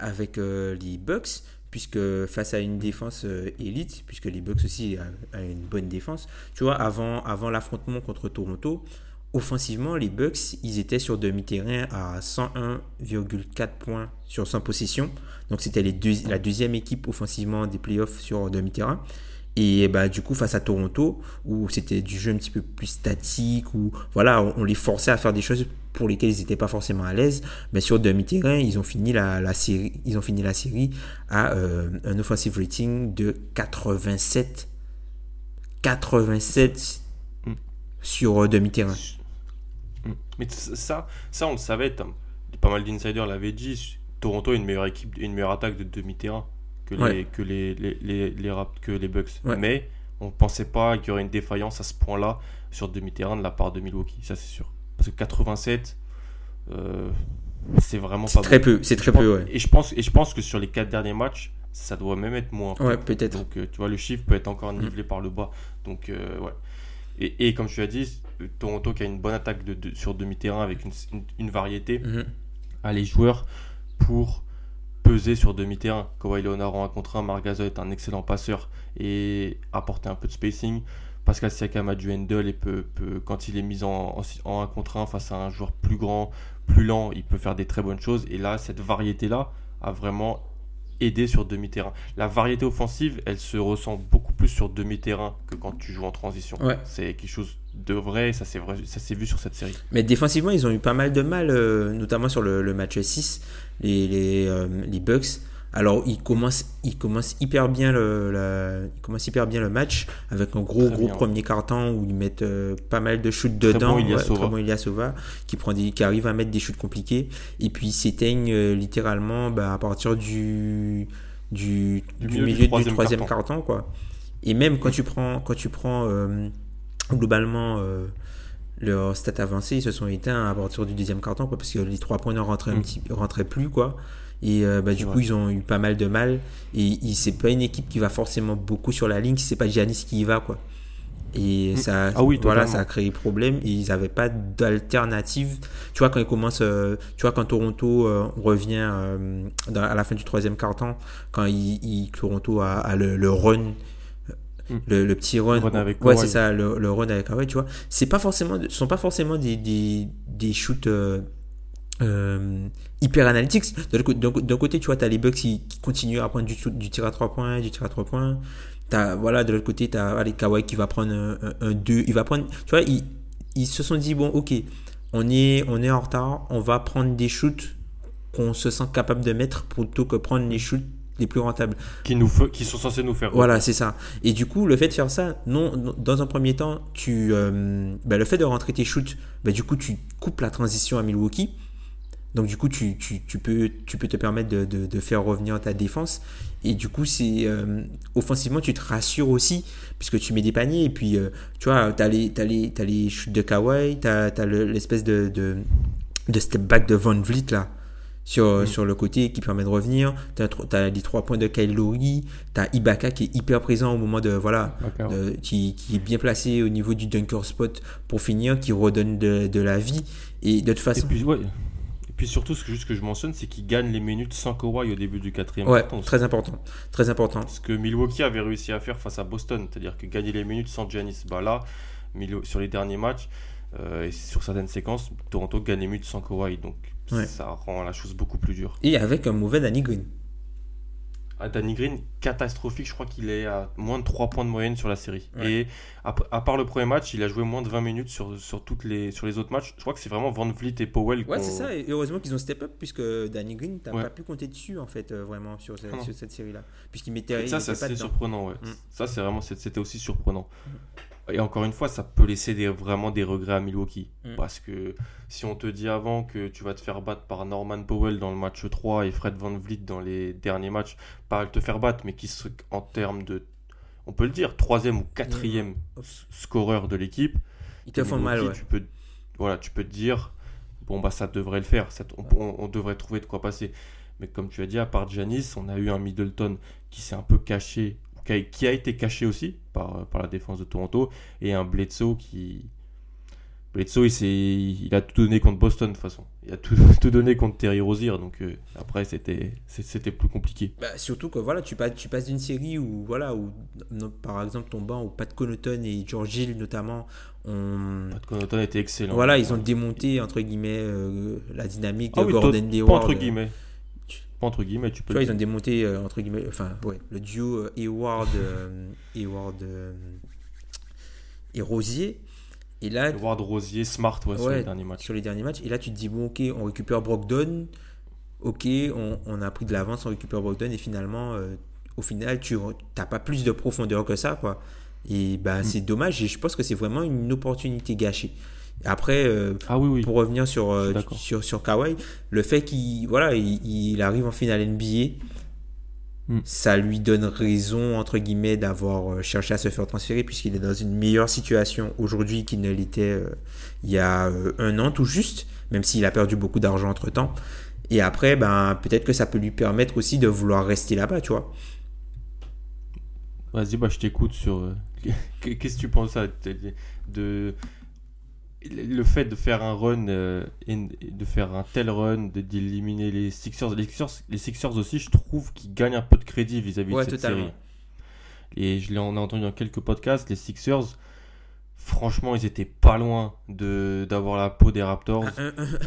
euh, les Bucks puisque face à une défense euh, élite, puisque les Bucks aussi a, une bonne défense, tu vois, avant, avant l'affrontement contre Toronto, offensivement, les Bucks, ils étaient sur demi-terrain à 101,4 points sur 100 possessions. Donc c'était la deuxième équipe offensivement des playoffs sur demi-terrain. Et bah, du coup, face à Toronto, où c'était du jeu un petit peu plus statique, où voilà, on les forçait à faire des choses pour lesquels ils n'étaient pas forcément à l'aise. Mais sur demi-terrain, ils ont fini la, la, série, ils ont fini la série à euh, un offensive rating de 87. 87 mm. sur euh, demi-terrain. Mm. Mais ça, ça, on le savait. Pas mal d'insiders l'avaient dit. Toronto a une meilleure équipe, une meilleure attaque de demi-terrain que Ouais. les, que les, les, les, les Rapt- que les Bucks. Ouais. Mais on pensait pas qu'il y aurait une défaillance à ce point-là sur demi-terrain de la part de Milwaukee, ça c'est sûr. Parce que 87, euh, c'est vraiment pas très bon. peu, c'est très pense- peu, ouais. Et je pense, et je pense que sur les quatre derniers matchs, ça doit même être moins. Ouais, peut-être. Donc, euh, tu vois, le chiffre peut être encore Mm. nivelé par le bas. Donc, euh, ouais. Et, et comme tu as dit, Toronto qui a une bonne attaque de, de- sur demi-terrain avec une, une- une variété, Mhm. a les joueurs pour peser sur demi-terrain. Kawhi Leonard en 1 contre 1, Marc Gasol est un excellent passeur et apporter un peu de spacing. Pascal Siakam a du handle et peut, peut- quand il est mis en, en, en 1 contre 1 face à un joueur plus grand, plus lent, il peut faire des très bonnes choses. Et là, cette variété-là a vraiment aidé sur demi-terrain. La variété offensive, elle se ressent beaucoup plus sur demi-terrain que quand tu joues en transition. Ouais. C'est quelque chose de vrai, ça s'est vrai- ça s'est vu sur cette série. Mais défensivement, ils ont eu pas mal de mal, euh, notamment sur le, le match 6, les, les, euh, les Bucks. Alors, ils commencent, ils commencent hyper bien le, la- ils commencent hyper bien le match avec un gros, Très gros bien, premier carton où ils mettent euh, pas mal de shoots dedans. bon Ilyasova. très bon Ilyasova, qui, prend des, qui arrive à mettre des shoots compliqués. Et puis, ils s'éteignent euh, littéralement bah, à partir du, du, Du du milieu du milieu du troisième troisième carton. quoi. Et même quand tu prends, quand tu prends euh, globalement leurs stats avancés, ils se sont éteints à partir du deuxième carton quoi, parce que les trois points ne rentraient, Mm. rentraient plus. quoi. Et euh, bah, du coup, ils ont eu pas mal de mal. Et il- c'est pas une équipe qui va forcément beaucoup sur la ligne si c'est pas Giannis qui y va. quoi. Et ça, Ah oui, voilà, ça a créé problème. Et ils n'avaient pas d'alternative. Tu vois, quand ils commencent, euh, tu vois, quand Toronto euh, revient dans- à la fin du troisième carton, quand il, il- Toronto a, a le, le run, Mm. le, le petit run, Run avec ouais, c'est ça, le, le run avec Kawhi, tu vois, c'est pas forcément, sont pas forcément des, des, des shoots euh, euh, hyper analytics. D'un côté, tu vois, tu as les Bucks qui, qui continuent à prendre du, tir à 3 points, du tir à 3 points. T'as, voilà, de l'autre côté, tu as les Kawhi qui va prendre un 2. Il va prendre, tu vois, ils, ils se sont dit, bon, ok, on est, on est en retard, on va prendre des shoots qu'on se sent capable de mettre plutôt que prendre les shoots les plus rentables. Qui, nous, qui sont censés nous faire. Voilà, c'est ça. Et du coup, le fait de faire ça, non, non- dans un premier temps, tu, euh, bah, le fait de rentrer tes shoots, bah, du coup, tu coupes la transition à Milwaukee. Donc, du coup, tu, tu, tu peux, tu peux te permettre de, de, de faire revenir ta défense. Et du coup, c'est euh, offensivement, tu te rassures aussi, puisque tu mets des paniers. Et puis, euh, tu vois, tu as les, t'as les, t'as les shoots de Kawhi, tu as, l'espèce de, de, de step back de Von Vliet, là sur, sur le côté qui permet de revenir. Tu as, les trois points de Kyle Lowry. Tu as Ibaka qui est hyper présent au moment de. Voilà. De- qui, qui est bien placé au niveau du dunker spot pour finir, qui redonne de, de la vie. Et de toute Et façon. puis, ouais. Et puis surtout, ce que, juste que je mentionne, c'est qu'ils gagnent les minutes sans Kawhi au début du quatrième Ouais, carton. très important. Très important. Ce que Milwaukee avait réussi à faire face à Boston, c'est-à-dire que gagner les minutes sans Giannis. Bah là, sur les derniers matchs euh, et sur certaines séquences, Toronto gagne les minutes sans Kawhi. Donc Ouais. ça rend la chose beaucoup plus dure. Et avec un mauvais Danny Green. Danny Green, catastrophique, je crois qu'il est à moins de 3 points de moyenne sur la série. Ouais. Et à, à part le premier match, il a joué moins de 20 minutes sur, sur, toutes les, sur les autres matchs. Je crois que c'est vraiment Van Vliet et Powell Ouais, c'est ça. Et heureusement qu'ils ont step up, puisque Danny Green, t'as Ouais. pas pu compter dessus, en fait, euh, vraiment, sur, Ah sur cette série-là. Puisqu'il mettait. Et ça, c'est surprenant, ouais. Mm. Ça, c'est vraiment, c'était aussi surprenant. Et encore une fois, ça peut laisser des, vraiment des regrets à Milwaukee. Mm. Parce que si on te dit avant que tu vas te faire battre par Norman Powell dans le match 3 et Fred Van Vliet dans les derniers matchs, pas te faire battre, mais qui serait en termes de, on peut le dire, troisième ou quatrième s- scoreur de l'équipe, Ils te font mal, ouais. tu peux, voilà, tu peux te dire, bon bah ça devrait le faire, ça- on, on- on devrait trouver de quoi passer. Mais comme tu as dit, à part Giannis, on a eu un Middleton qui s'est un peu caché, qui a, qui a été caché aussi par, par la défense de Toronto, et un Bledsoe qui... Bledsoe, il, s'est- il a tout donné contre Boston de toute façon. Il a tout, tout donné contre Terry Rozier, donc euh, après c'était c'était plus compliqué. Bah, surtout que voilà, tu passes, tu passes d'une série où, voilà, où par exemple ton banc, où Pat Connaughton et George Hill notamment, ont, Pat Connaughton était excellent. voilà, ils ont démonté entre guillemets euh, la dynamique Ah de oui, Gordon Hayward. entre guillemets. Entre guillemets, tu peux Tu vois, ils ont démonté euh, entre guillemets, enfin, ouais, le duo euh, Hayward, euh, Hayward euh, et Rosier. Et là, Rosier, Smart ouais, sur les derniers matchs. sur les derniers matchs. Et là, tu te dis, bon, ok, on récupère Brogdon. Ok, on, on a pris de l'avance, on récupère Brogdon. Et finalement, au final, tu n'as pas plus de profondeur que ça, quoi. Et Mm. bah, c'est dommage. Et je pense que c'est vraiment une opportunité gâchée. Après, euh, Ah oui, oui. pour revenir sur, euh, sur, sur Kawhi, le fait qu'il voilà, il, il arrive en finale NBA, Hmm. Ça lui donne raison, entre guillemets, d'avoir euh, cherché à se faire transférer, puisqu'il est dans une meilleure situation aujourd'hui qu'il ne l'était il y a un an tout juste, même s'il a perdu beaucoup d'argent entre-temps. Et après, ben, peut-être que ça peut lui permettre aussi de vouloir rester là-bas, tu vois. Vas-y, bah, je t'écoute sur. Qu'est-ce que tu penses ça de le fait de faire un run, euh, de faire un tel run, d'éliminer les Sixers, les Sixers, les Sixers aussi, je trouve qu'ils gagnent un peu de crédit vis-à-vis de cette série. Et je l'ai entendu dans quelques podcasts, les Sixers, franchement, ils étaient pas loin de d'avoir la peau des Raptors.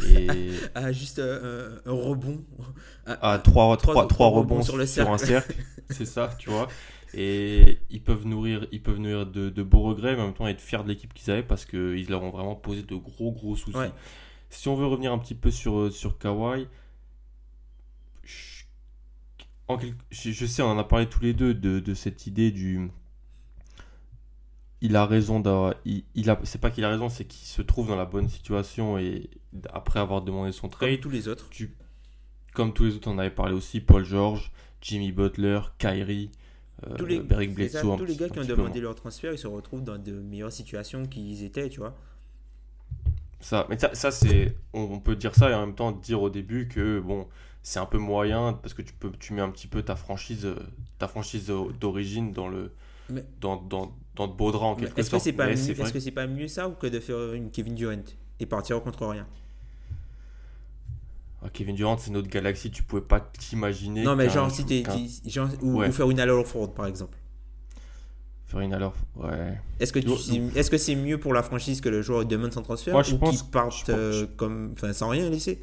et... juste euh, un rebond. À, trois, trois, trois, rebonds, sur, le sur un cercle. C'est ça, tu vois. Et ils peuvent nourrir, ils peuvent nourrir de, beaux regrets, mais en même temps être fiers de l'équipe qu'ils avaient parce qu'ils leur ont vraiment posé de gros gros soucis. Si on veut revenir un petit peu sur, sur Kawhi, je, je, sais, on en a parlé tous les deux de, de cette idée du. Il a raison d'avoir. Il, il c'est pas qu'il a raison, c'est qu'il se trouve dans la bonne situation et après avoir demandé son trade. Comme tous les autres. Tu, comme tous les autres, on avait parlé aussi. Paul George, Jimmy Butler, Kyrie. Euh, tous les, tous les gars qui ont demandé leur transfert, ils se retrouvent dans de meilleures situations qu'ils étaient, tu vois. Ça, mais ça, c'est, on, peut dire ça et en même temps dire au début que bon, c'est un peu moyen parce que tu peux, tu mets un petit peu ta franchise, ta franchise d'origine dans le, dans, dans, dans de beaux draps en quelque est-ce sorte. Que c'est pas mieux, est-ce que c'est pas mieux ça ou que de faire une Kevin Durant et partir contre rien? Ah, Kevin Durant, c'est notre galaxie, tu pouvais pas t'imaginer. Non, mais genre, si t'es. Genre, ou, faire une Al Ford, par exemple. Faire une alors, ouais. Est-ce que, est-ce que c'est mieux pour la franchise que le joueur demande son transfert Moi, je ou pense, qu'il parte euh, comme, sans rien laisser?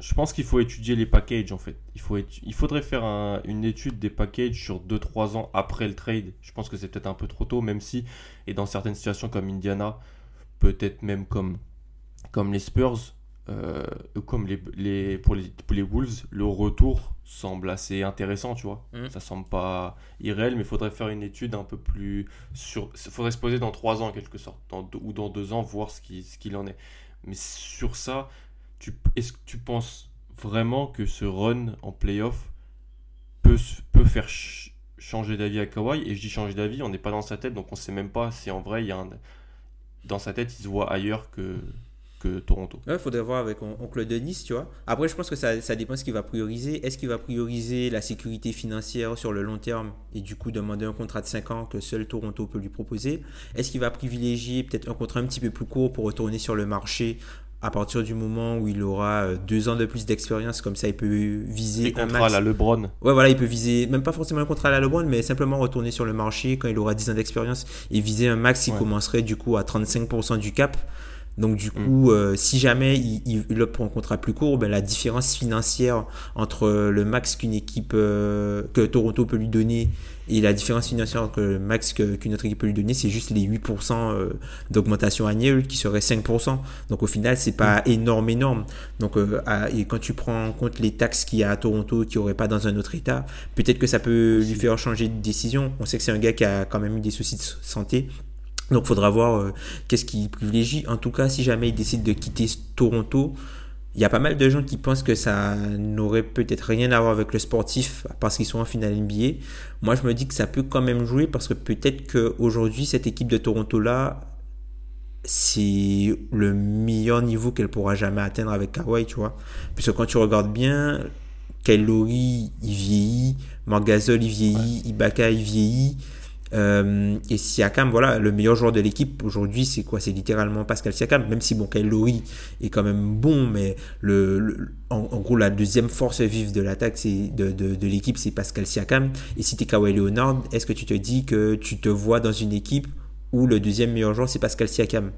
Je pense qu'il faut étudier les packages en fait. Il, faut il faudrait faire une étude des packages sur 2-3 ans après le trade. Je pense que c'est peut-être un peu trop tôt, même si, et dans certaines situations comme Indiana, peut-être même comme, comme les Spurs, euh, comme les, les, pour, les, les Wolves, le retour semble assez intéressant, tu vois. Mm. Ça semble pas irréel, mais il faudrait faire une étude un peu plus sur. Il faudrait se poser dans trois ans, en quelque sorte, ou dans deux ans, voir ce qu'il ce qu'il en est. Mais sur ça, tu, est-ce que tu penses vraiment que ce run en playoff peut, peut faire changer d'avis à Kawhi? Et je dis changer d'avis, on n'est pas dans sa tête, donc on sait même pas si en vrai, il y a un, dans sa tête, il se voit ailleurs que que Toronto. Il faudrait voir avec Oncle Denis, tu vois. Après, je pense que ça, ça dépend ce qu'il va prioriser. Est-ce qu'il va prioriser la sécurité financière sur le long terme et du coup demander un contrat de 5 ans que seul Toronto peut lui proposer? Est-ce qu'il va privilégier peut-être un contrat un petit peu plus court pour retourner sur le marché à partir du moment où il aura euh, deux ans de plus d'expérience, comme ça il peut viser un contrat à la LeBron. Ouais, voilà, il peut viser, même pas forcément un contrat à la LeBron, mais simplement retourner sur le marché quand il aura 10 ans d'expérience et viser un max qui commencerait du coup à 35% du cap. Donc du mm. coup, euh, si jamais il, il, opte pour un contrat plus court, ben, la différence financière entre le max qu'une équipe, euh, que Toronto peut lui donner et la différence financière entre le max qu'une autre équipe peut lui donner, c'est juste les 8% euh, d'augmentation annuelle qui serait 5%. Donc au final, c'est pas mm. énorme, énorme. Donc et quand tu prends en compte les taxes qu'il y a à Toronto qui aurait pas dans un autre état, peut-être que ça peut lui faire changer de décision. On sait que c'est un gars qui a quand même eu des soucis de santé. Donc il faudra voir euh, qu'est-ce qu'il privilégie. En tout cas, si jamais il décide de quitter Toronto, il y a pas mal de gens qui pensent que ça n'aurait peut-être rien à voir avec le sportif parce qu'ils sont en finale NBA. Moi, je me dis que ça peut quand même jouer parce que peut-être qu'aujourd'hui, cette équipe de Toronto-là, c'est le meilleur niveau qu'elle pourra jamais atteindre avec Kawhi, tu vois. Puisque quand tu regardes bien, Kyle il vieillit, Marc il vieillit, Ibaka, il vieillit. Euh, et Siakam, voilà, le meilleur joueur de l'équipe aujourd'hui, c'est quoi? C'est littéralement Pascal Siakam, même si bon, Kyle Lowry est quand même bon, mais le, en, gros, la deuxième force vive de l'attaque c'est de, de, l'équipe, c'est Pascal Siakam. Et si tu es Kawhi Leonard, est-ce que tu te dis que tu te vois dans une équipe où le deuxième meilleur joueur, c'est Pascal Siakam?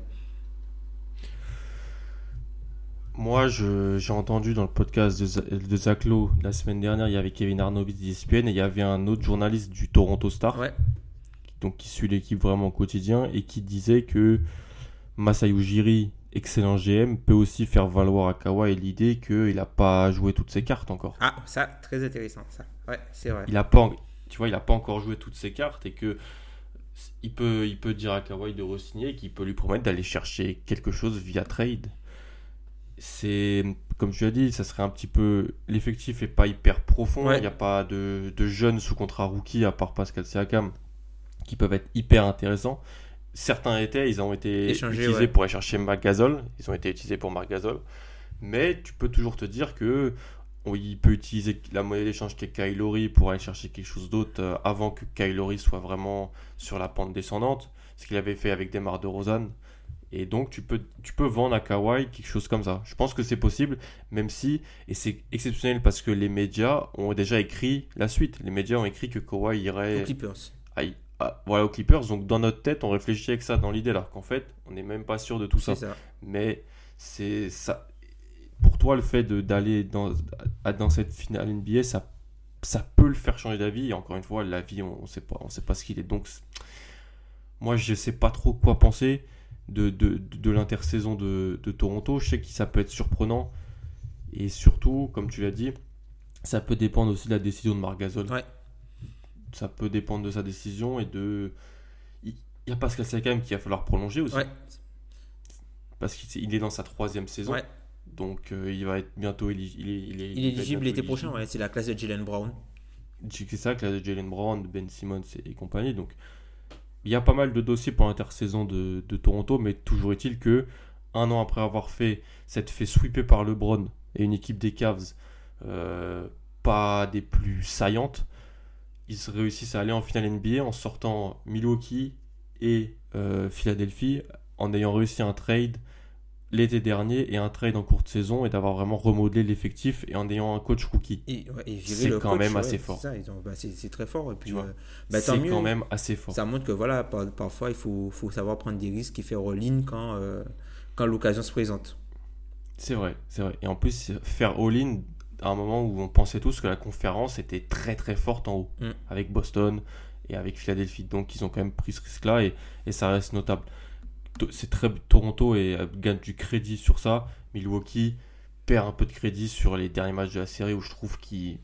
Moi, j'ai entendu dans le podcast de, de Zach Lowe la semaine dernière, il y avait Kevin Arnovitz d'ESPN et il y avait un autre journaliste du Toronto Star. Ouais donc qui suit l'équipe vraiment au quotidien et qui disait que Masayu Ujiri, excellent GM, peut aussi faire valoir à Kawhi l'idée qu'il n'a pas joué toutes ses cartes encore. Ah, ça, très intéressant, ça. Ouais, c'est vrai. Il a pas, tu vois, il n'a pas encore joué toutes ses cartes et que il peut, il peut dire à Kawhi de re-signer et qu'il peut lui promettre d'aller chercher quelque chose via trade. c'est comme tu as dit, ça serait un petit peu. L'effectif est pas hyper profond. Il n'y a pas de, de jeunes sous contrat rookie à part Pascal Siakam qui peuvent être hyper intéressants. Certains étaient, ils ont été utilisés ouais. pour aller chercher Marc Gasol. Ils ont été utilisés pour Marc Gasol. Mais tu peux toujours te dire que on- il peut utiliser la monnaie d'échange qui est Kylori pour aller chercher quelque chose d'autre euh, avant que Kylori soit vraiment sur la pente descendante. Ce qu'il avait fait avec Demar de Rosanne. Et donc, tu peux, tu peux vendre à Kawhi quelque chose comme ça. Je pense que c'est possible, même si, et c'est exceptionnel parce que les médias ont déjà écrit la suite. Les médias ont écrit que Kawhi irait Aux Clippers. aïe, ah, voilà, aux Clippers. Donc, dans notre tête, on réfléchit avec ça dans l'idée, alors qu'en fait, on n'est même pas sûr de tout ça. Mais c'est ça. Pour toi, le fait d'aller dans, dans cette finale NBA, ça, ça peut le faire changer d'avis. Et encore une fois, l'avis, on ne sait pas, on sait pas ce qu'il est. Donc, moi, je sais pas trop quoi penser de, de, de, de l'intersaison de, de Toronto. Je sais que ça peut être surprenant. Et surtout, comme tu l'as dit, ça peut dépendre aussi de la décision de Marc Gasol. Ouais. Ça peut dépendre de sa décision et de. Il y a Pascal Siakam qui va falloir prolonger aussi Ouais. parce qu'il il est dans sa troisième saison. Ouais. Donc euh, il va être bientôt il est, il est, Il éligible l'été prochain, ouais. C'est la classe de Jalen Brown. C'est ça la de Jalen Brown, Ben Simmons et, et compagnie. Donc il y a pas mal de dossiers pour l'intersaison de, de Toronto, mais toujours est-il que un an après avoir fait cette fait sweeper par LeBron et une équipe des Cavs euh, pas des plus saillantes, ils réussissent à aller en finale NBA en sortant Milwaukee et euh, Philadelphie en ayant réussi un trade l'été dernier et un trade en courte saison et d'avoir vraiment remodelé l'effectif et en ayant un coach rookie. Et, ouais, C'est quand coach, même ouais, assez fort. bah, c'est très fort. Et puis, euh, bah, C'est quand même assez fort. Ça montre que voilà, par- parfois il faut, faut savoir prendre des risques et faire all-in quand, euh, quand l'occasion se présente. C'est vrai, c'est vrai. Et en plus, faire all-in à un moment où on pensait tous que la conférence était très très forte en haut, Mm. avec Boston et avec Philadelphie. Donc ils ont quand même pris ce risque-là et, et ça reste notable. C'est très Toronto et euh, gagne du crédit sur ça. Milwaukee perd un peu de crédit sur les derniers matchs de la série où je trouve qu'il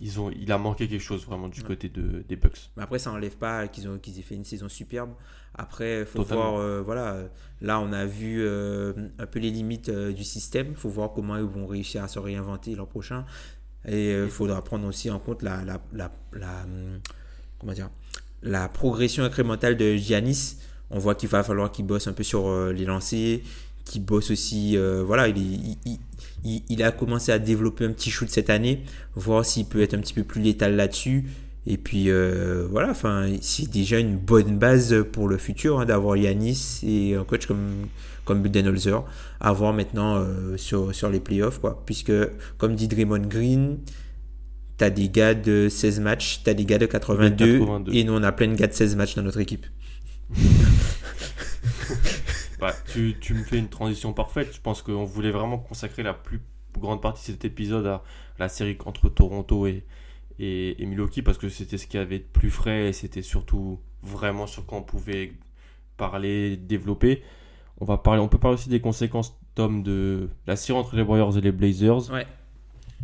ils ont, il a manqué quelque chose vraiment du Ouais. côté de, des Bucks. Mais après, ça n'enlève pas qu'ils ont qu'ils aient fait une saison superbe. Après, il faut Totalement. voir, euh, voilà, euh, là on a vu euh, un peu les limites euh, du système. Il faut voir comment ils vont réussir à se réinventer l'an prochain. Et il faudra prendre aussi en compte la, la, la, la, hum, comment dire, la progression incrémentale de Giannis. On voit qu'il va falloir qu'il bosse un peu sur les lancers, qu'il bosse aussi, voilà, il, est- il, il- il- il a commencé à développer un petit shoot cette année, voir s'il peut être un petit peu plus létal là-dessus. Et puis euh, voilà, enfin, c'est déjà une bonne base pour le futur hein, d'avoir Yanis et un coach comme, comme Budenholzer à voir maintenant euh, sur, sur les playoffs. Quoi. Puisque, comme dit Draymond Green, tu as des gars de 16 matchs, tu as des gars de 82, 82. et nous on a plein de gars de 16 matchs dans notre équipe. Bah, tu, tu me fais une transition parfaite. Je pense qu'on voulait vraiment consacrer la plus grande partie de cet épisode à la série entre Toronto et, et, et Milwaukee parce que c'était ce qui avait de plus frais et c'était surtout vraiment sur quoi on pouvait parler, développer. On, va parler, on peut parler aussi des conséquences, Tom, de la série entre les Warriors et les Blazers. Ouais.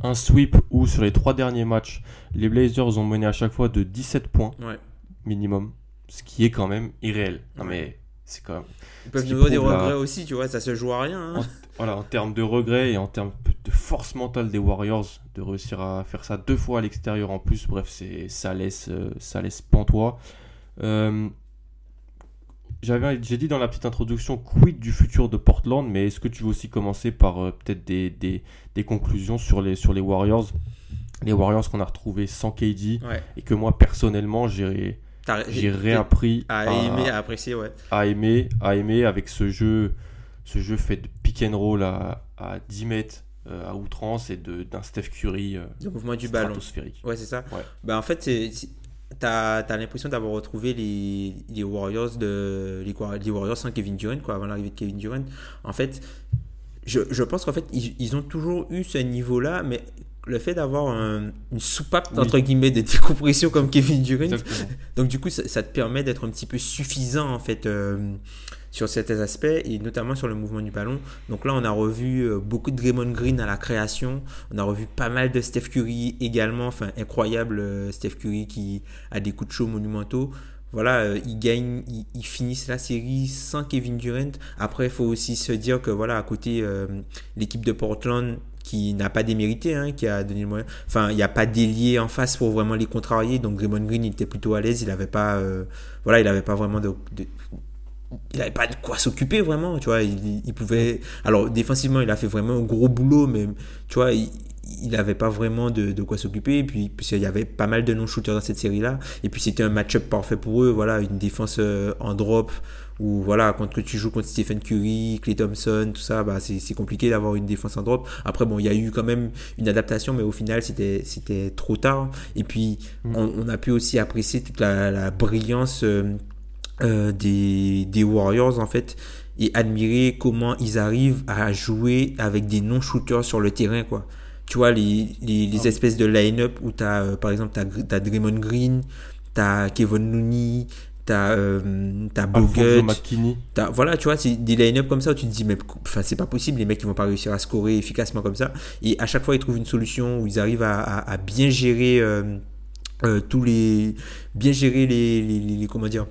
Un sweep où sur les trois derniers matchs, les Blazers ont mené à chaque fois de 17 points Ouais. minimum, ce qui est quand même irréel. Non mais c'est quand même Ils peuvent nous des la- regrets aussi, tu vois, ça se joue à rien. hein. en, voilà, en termes de regrets et en termes de force mentale des Warriors, de réussir à faire ça deux fois à l'extérieur en plus, bref, c'est ça laisse, euh, ça laisse pantois. Euh, j'avais, j'ai dit dans la petite introduction quid du futur de Portland, mais est-ce que tu veux aussi commencer par euh, peut-être des, des, des conclusions sur les, sur les Warriors? Les Warriors qu'on a retrouvés sans KD Ouais. et que moi personnellement j'ai, j'ai réappris à aimer, à apprécier, ouais. à aimer, à aimer avec ce jeu, ce jeu fait de pick and roll à, à 10 mètres euh, à outrance et d'un Steph Curry euh, Le mouvement du ballon. Ouais, c'est ça. Ouais. Bah, en fait, t'as, as, l'impression d'avoir retrouvé les, les Warriors de les, Wa- les Warriors sans Kevin Durant, quoi, avant l'arrivée de Kevin Durant. En fait, je, je pense qu'en fait, ils, ils ont toujours eu ce niveau-là, mais le fait d'avoir un- une soupape, Oui. entre guillemets, de décompression comme Kevin Durant, donc du coup, ça, ça te permet d'être un petit peu suffisant en fait euh, sur certains aspects et notamment sur le mouvement du ballon. Donc là, on a revu euh, beaucoup de Draymond Green à la création. On a revu pas mal de Steph Curry également. Enfin, incroyable euh, Steph Curry qui a des coups de chaud monumentaux. voilà, euh, ils gagnent, ils, finissent la série sans Kevin Durant. Après, il faut aussi se dire que voilà, à côté, euh, l'équipe de Portland qui n'a pas démérité, hein, qui a donné le moyen. Enfin, il n'y a pas d'ailier en face pour vraiment les contrarier. Donc Draymond Green il était plutôt à l'aise. Il n'avait pas, euh, voilà, il avait pas vraiment de, il n'avait pas de quoi s'occuper vraiment, tu vois. Il, pouvait. Alors défensivement, il a fait vraiment un gros boulot, mais tu vois, il, n'avait pas vraiment de, de quoi s'occuper. Et puis, il y avait pas mal de non-shooters dans cette série-là. Et puis, c'était un match-up parfait pour eux. Voilà, une défense euh, en drop. Ou voilà, quand tu joues contre Stephen Curry, Clay Thompson, tout ça, bah, c'est compliqué d'avoir une défense en drop. Après, bon, il y a eu quand même une adaptation, mais au final, c'était trop tard. Et puis, mm. on, a pu aussi apprécier toute la, brillance euh, euh, des, des Warriors, en fait et admirer comment ils arrivent à jouer avec des non-shooters sur le terrain, quoi tu vois, les, les, les ah espèces de line-up où tu as, euh, par exemple, tu as, Draymond Green, tu as Kevin Looney, tu as, euh, Bogut. Voilà, tu vois, c'est des line-up comme ça où tu te dis, mais c'est pas possible, les mecs, ils vont pas réussir à scorer efficacement comme ça. Et à chaque fois, ils trouvent une solution où ils arrivent à, à, bien gérer euh, euh, tous les. bien gérer les, les, les comment dire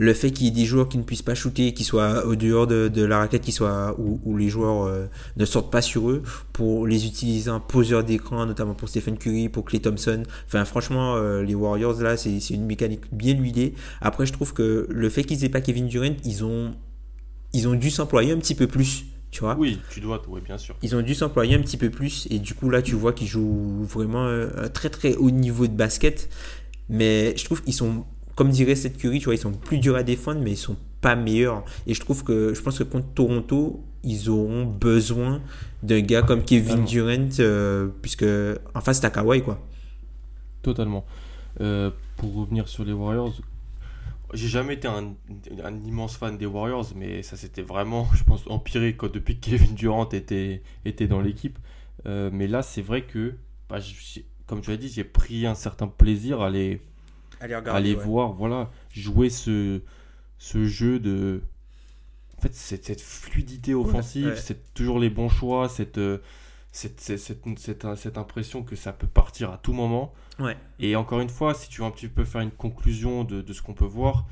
le fait qu'il y ait des joueurs qui ne puissent pas shooter, qui soient au dehors de, la raquette, qui soient où, les joueurs euh, ne sortent pas sur eux, pour les utiliser en poseur d'écran, notamment pour Stephen Curry, pour Clay Thompson. Enfin, franchement, euh, les Warriors là, c'est une mécanique bien huilée. Après, je trouve que le fait qu'ils aient pas Kevin Durant, ils ont ils ont dû s'employer un petit peu plus. Tu vois oui, tu dois, oui, bien sûr. Ils ont dû s'employer un petit peu plus et du coup là tu vois qu'ils jouent vraiment un très très haut niveau de basket. Mais je trouve qu'ils sont comme dirait cette Curry, tu vois, ils sont plus durs à défendre, mais ils sont pas meilleurs. Et je trouve que, je pense que contre Toronto, ils auront besoin d'un gars comme Kevin Durant, euh, puisque en face, t'as Kawhi, quoi. Totalement. Euh, pour revenir sur les Warriors, j'ai jamais été un, immense fan des Warriors, mais ça s'était vraiment, je pense, empiré quand, depuis que Kevin Durant était, était dans l'équipe. Euh, mais là, c'est vrai que, bah, comme tu l'as dit, j'ai pris un certain plaisir à les aller, voir, voilà, jouer ce, ce jeu de. En fait, cette, cette fluidité offensive, c'est toujours les bons choix, cette, euh, cette, cette, cette, cette, impression que ça peut partir à tout moment. Ouais. Et encore une fois, si tu veux un petit peu faire une conclusion de, de ce qu'on peut voir,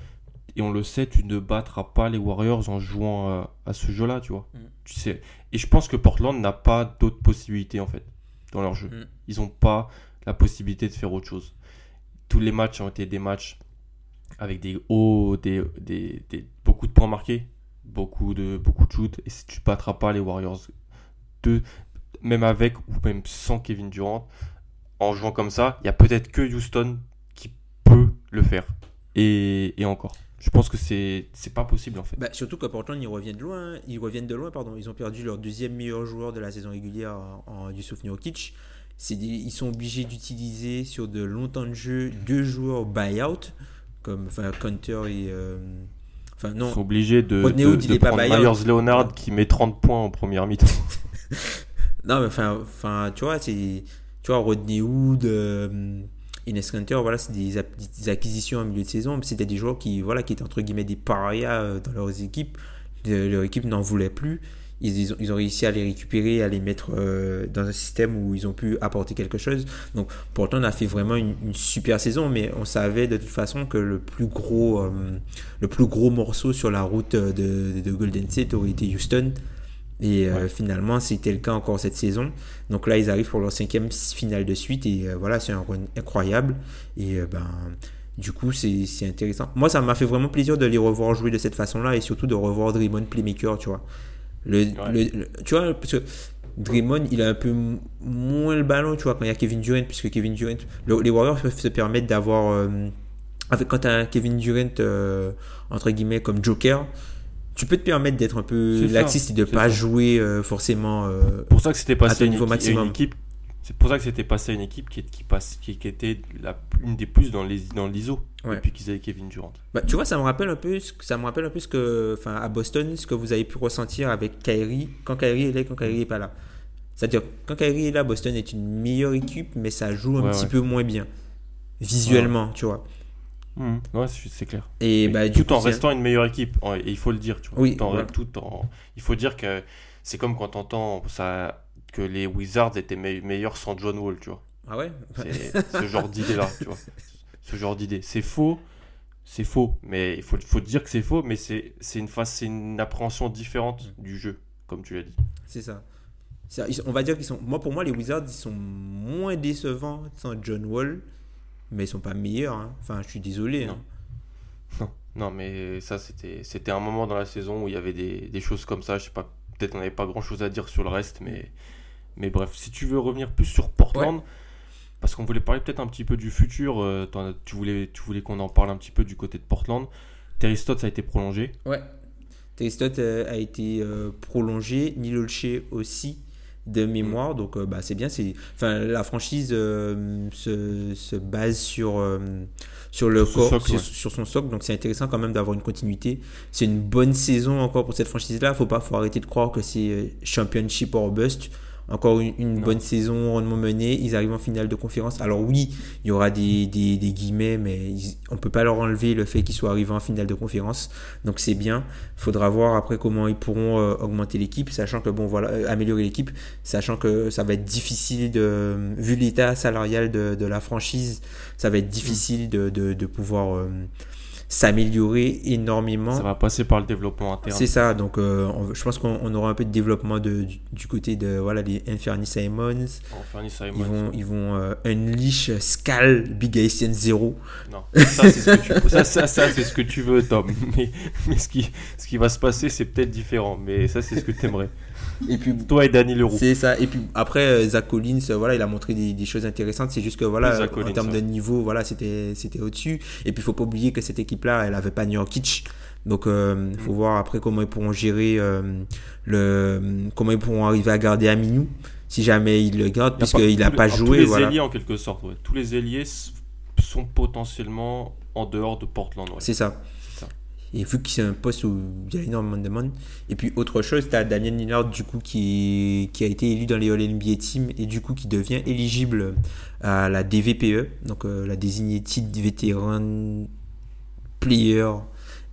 et on le sait, tu ne battras pas les Warriors en jouant à, ce jeu-là, tu vois. Mm. Tu sais. Et je pense que Portland n'a pas d'autres possibilités en fait dans leur jeu. Mm. Ils n'ont pas la possibilité de faire autre chose tous les matchs ont été des matchs avec des hauts, beaucoup de points marqués, beaucoup de, beaucoup de shoots. Et si tu ne battras pas les Warriors, de, même avec ou même sans Kevin Durant, en jouant comme ça, il n'y a peut-être que Houston qui peut le faire. Et, encore. Je pense que c'est pas possible en fait. Bah, surtout que Portland ils reviennent de loin, ils reviennent de loin pardon, ils ont perdu leur deuxième meilleur joueur de la saison régulière en, en Yusuf Nurkic ils sont obligés d'utiliser sur de longs temps de jeu deux joueurs buyout, comme enfin, Counter et. Euh, enfin, non. Ils sont obligés de, de, de prendre Myers Leonard qui met 30 points en première mi-temps. non, mais enfin, enfin, tu vois, c'est. Tu vois, Rodney Hood. Euh, Ines Counter, voilà, c'est des, acquisitions en milieu de saison. C'était des joueurs qui, voilà, qui étaient entre guillemets des parias euh, dans leurs équipes. leur équipe n'en voulait plus ils, ils, ont, réussi à les récupérer, à les mettre euh, dans un système où ils ont pu apporter quelque chose. Donc pourtant on a fait vraiment une, super saison, mais on savait de toute façon que le plus gros, euh, le plus gros morceau sur la route de, de, Golden State aurait été Houston. Et euh, finalement, c'était le cas encore cette saison. Donc là, ils arrivent pour leur cinquième finale de suite. Et voilà, c'est un run incroyable. Et ben, du coup, c'est intéressant. Moi, ça m'a fait vraiment plaisir de les revoir jouer de cette façon-là. Et surtout de revoir Draymond Playmaker, tu vois. Le, tu vois, parce que Draymond, il a un peu moins le ballon, tu vois, quand il y a Kevin Durant, puisque Kevin Durant, les Warriors peuvent se permettre d'avoir, euh, avec quand tu as Kevin Durant, euh, entre guillemets, comme Joker, tu peux te permettre d'être un peu laxiste et de ne pas jouer euh, forcément pour ça que c'était passé à ton niveau maximum. Une équipe c'est pour ça que c'était passé à une équipe qui, qui, passe, qui, qui était la, une des plus dans l'ISO dans depuis qu'ils avaient Kevin Durant. Bah, tu vois, ça me rappelle un peu, ça me rappelle un peu ce que, enfin, à Boston, ce que vous avez pu ressentir avec Kyrie quand Kyrie est là, quand Kyrie n'est pas là. C'est-à-dire, quand Kyrie est là, Boston est une meilleure équipe, mais ça joue un petit peu moins bien visuellement, tu vois. Mmh. Ouais, c'est clair. Et bah, tout en restant une meilleure équipe, et il faut le dire, tu vois. Oui, tout en, tout en, il faut dire que c'est comme quand on entend ça que les Wizards étaient meilleurs sans John Wall, tu vois. Ah ouais? C'est ce genre d'idée-là, tu vois. Ce genre d'idée. C'est faux, c'est faux. Mais il faut, faut dire que c'est faux, mais c'est une, une appréhension différente du jeu, comme tu l'as dit. C'est ça. On va dire qu'ils sont. Moi, pour moi, les Wizards, ils sont moins décevants sans John Wall, mais ils sont pas meilleurs. hein. Enfin, je suis désolé. Non. hein. Non, non, mais ça, c'était c'était un moment dans la saison où il y avait des, des choses comme ça. Je sais pas, peut-être on n'avait pas grand chose à dire sur le reste, mais, mais bref, si tu veux revenir plus sur Portland, parce qu'on voulait parler peut-être un petit peu du futur, euh, as- tu voulais, tu voulais qu'on en parle un petit peu du côté de Portland. Terry Stotts a été prolongé. Ouais. Terry Stotts euh, a été euh, prolongé, Nilolche aussi de mémoire, donc bah, c'est bien. C'est, enfin, la franchise se, se base sur, sur le Sur corps, socle, sur, ouais. sur son socle, donc c'est intéressant quand même d'avoir une continuité. C'est une bonne saison encore pour cette franchise-là. Faut pas, faut arrêter de croire que c'est championship or bust. Encore une, bonne saison rondement menée. Ils arrivent en finale de conférence. Alors oui, il y aura des, des, des guillemets, mais ils- on peut pas leur enlever le fait qu'ils soient arrivés en finale de conférence. Donc c'est bien. Faudra voir après comment ils pourront euh, augmenter l'équipe, sachant que bon voilà, euh, améliorer l'équipe, sachant que ça va être difficile de, vu l'état salarial de, de la franchise, ça va être difficile de, de, de pouvoir euh, s'améliorer énormément. Ça va passer par le développement interne. C'est ça, donc euh, on- je pense qu'on on aura un peu de développement de, du, du côté de voilà, les Inferni Simons. Ils vont, ils vont euh, unleash Scal Big Haitian Zero. Non, ça c'est ce, ce que tu veux, Tom. Mais, mais ce, qui, ce qui va se passer, c'est peut-être différent. Mais ça, c'est ce que tu aimerais. Et puis Toi et Danny Leroux. C'est ça. Et puis après, euh, Zach Collins, euh, voilà, il a montré des, des choses intéressantes. C'est juste que voilà, en Collins, termes de niveau, voilà, c'était c'était au-dessus. Et puis il faut pas oublier que cette équipe-là, elle avait pas Nurkic. Donc euh, il faut voir après comment ils pourront gérer euh, le comment ils pourront arriver à garder Aminou si jamais ils le gardent Il puisqu'il a tous pas joué. Tous les Voilà. ailiers, en quelque sorte. ouais. Tous les ailiers sont potentiellement en dehors de Portland. ouais. C'est ça. Et vu que c'est un poste où il y a énormément de monde. Et puis autre chose, tu as Damien Lillard du coup qui, qui a été élu dans les All NBA Team et du coup qui devient éligible à la DVPE, donc euh, la Designated Veteran Player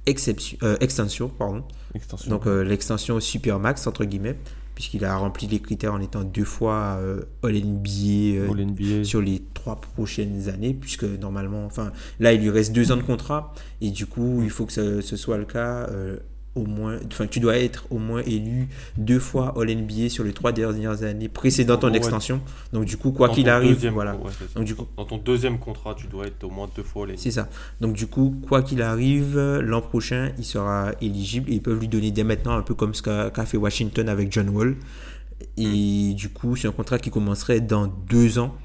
Exception, euh, Extension. Pardon. Extension. Donc euh, l'extension Supermax entre guillemets, puisqu'il a rempli les critères en étant deux fois euh, All NBA euh, All NBA. sur les trois prochaines années, puisque normalement, enfin, là, il lui reste deux ans de contrat, et du coup, il faut que ce, ce soit le cas. Au moins, enfin, tu dois être au moins élu deux fois All NBA sur les trois dernières années précédant ton Ouais. extension. Donc, du coup, quoi qu'il arrive, voilà. ouais. Donc, du coup, Dans ton deuxième contrat, tu dois être au moins deux fois les. c'est ça. Donc du coup, quoi qu'il arrive, l'an prochain, il sera éligible et ils peuvent lui donner dès maintenant un peu comme ce qu'a qu'a fait Washington avec John Wall. Et du coup, c'est un contrat qui commencerait dans deux ans.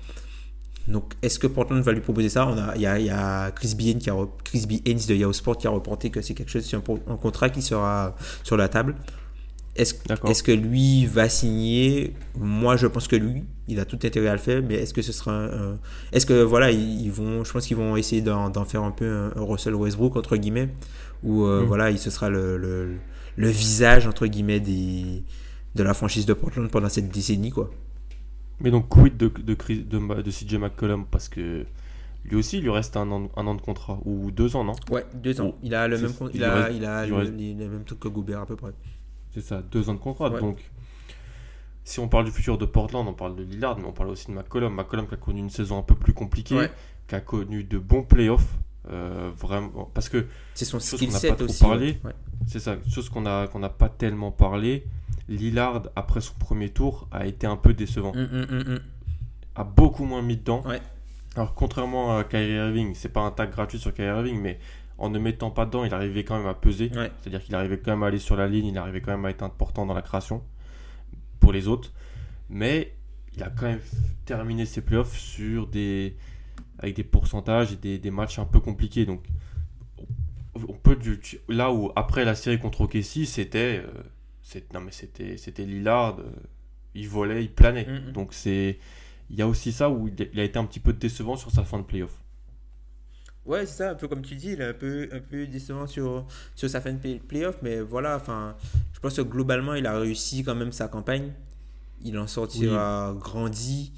Donc, est-ce que Portland va lui proposer ça? On a, il, y a, il y a Chris B. Haynes qui a Chris de Yahoo Sport qui a reporté que c'est quelque chose, c'est un, contrat qui sera sur la table. Est-ce que lui va signer? Moi, je pense que lui, il a tout intérêt à le faire, mais est-ce que ce sera un, un- est-ce que voilà, ils ils vont, je pense qu'ils vont essayer d'en, d'en faire un peu un, un Russell Westbrook entre guillemets, où euh, Mm. voilà, il ce sera le, le, le visage entre guillemets des de la franchise de Portland pendant cette décennie quoi. Mais donc, quid de, de, de, CJ McCollum? Parce que lui aussi, il lui reste un an, un an de contrat. Ou deux ans, non? Ouais, deux ans. Il a le même, il il a, reste- il a le, reste- mêmes trucs que Gobert à peu près. C'est ça, deux ans de contrat. Ouais. Donc, si on parle du futur de Portland, on parle de Lillard, mais on parle aussi de McCollum. McCollum qui a connu une saison un peu plus compliquée, Ouais. qui a connu de bons playoffs. euh, vraiment, parce que C'est son skill n'a set aussi. Ouais. c'est ça, chose qu'on a qu'on n'a pas tellement parlé. Lillard, après son premier tour, a été un peu décevant. Hum, hum, hum. A beaucoup moins mis dedans. Ouais. Alors, contrairement à Kyrie Irving, c'est pas un tag gratuit sur Kyrie Irving, mais en ne mettant pas dedans, il arrivait quand même à peser. Ouais. C'est-à-dire qu'il arrivait quand même à aller sur la ligne, il arrivait quand même à être important dans la création pour les autres. Mais il a quand même terminé ses playoffs sur des, avec des pourcentages et des, des matchs un peu compliqués. Donc, on peut du- là où après la série contre OKC, c'était euh, non mais c'était c'était Lillard, euh, il volait, il planait. Mhm. Donc c'est il y a aussi ça où il a- été un petit peu décevant sur sa fin de playoff. Ouais, c'est ça, un peu comme tu dis, il est un peu, un peu décevant sur, sur sa fin de play- playoff, mais voilà, enfin, je pense que globalement, il a réussi quand même sa campagne. Il en sortira grandi.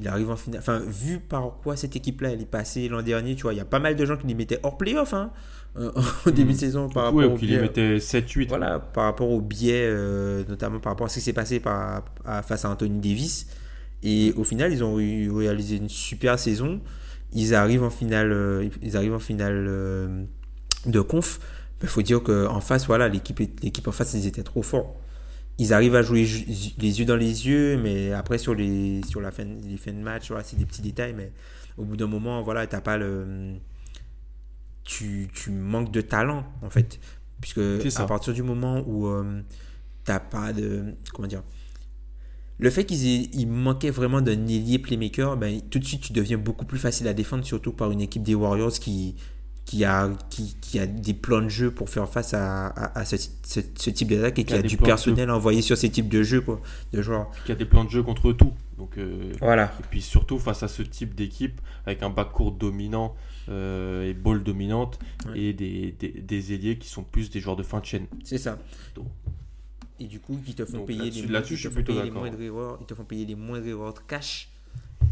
Il arrive en finale. Enfin, vu par quoi cette équipe-là, elle est passée l'an dernier, tu vois, il y a pas mal de gens qui les mettaient hors playoff, hein, euh, au début de saison, par rapport Ouais, au ou qu'il les biais- mettait 7-8. voilà, par rapport au biais, euh, notamment par rapport à ce qui s'est passé par, à- face à Anthony Davis. Et au final, ils ont réalisé une super saison. Ils arrivent en finale, euh, ils arrivent en finale de conf, il faut dire qu'en face, voilà, l'équipe en face, ils étaient trop forts. Ils arrivent à jouer les yeux dans les yeux, mais après, sur, les, sur la fin, les fins de match, voilà, c'est des petits détails, mais au bout d'un moment, voilà, t'as pas le. Tu, tu, manques de talent, en fait. Puisque à partir du moment où euh, t'as pas de. Comment dire le fait qu'ils manquaient vraiment d'un ailier playmaker, ben, tout de suite tu deviens beaucoup plus facile à défendre, surtout par une équipe des Warriors qui, qui a, qui, qui, a des plans de jeu pour faire face à, à, ce, ce, type d'attaque et qui, a, du personnel envoyé sur ces types de jeux, quoi, de joueurs. Qui a des plans de jeu contre tout. Donc, euh, voilà. Et puis surtout face à ce type d'équipe, avec un backcourt dominant euh, et ball dominante, et des, des, des, ailiers qui sont plus des joueurs de fin de chaîne. C'est ça. et du coup, qui te font payer les, là je suis plutôt les moindres erreurs, ils te font payer les moindres erreurs de cash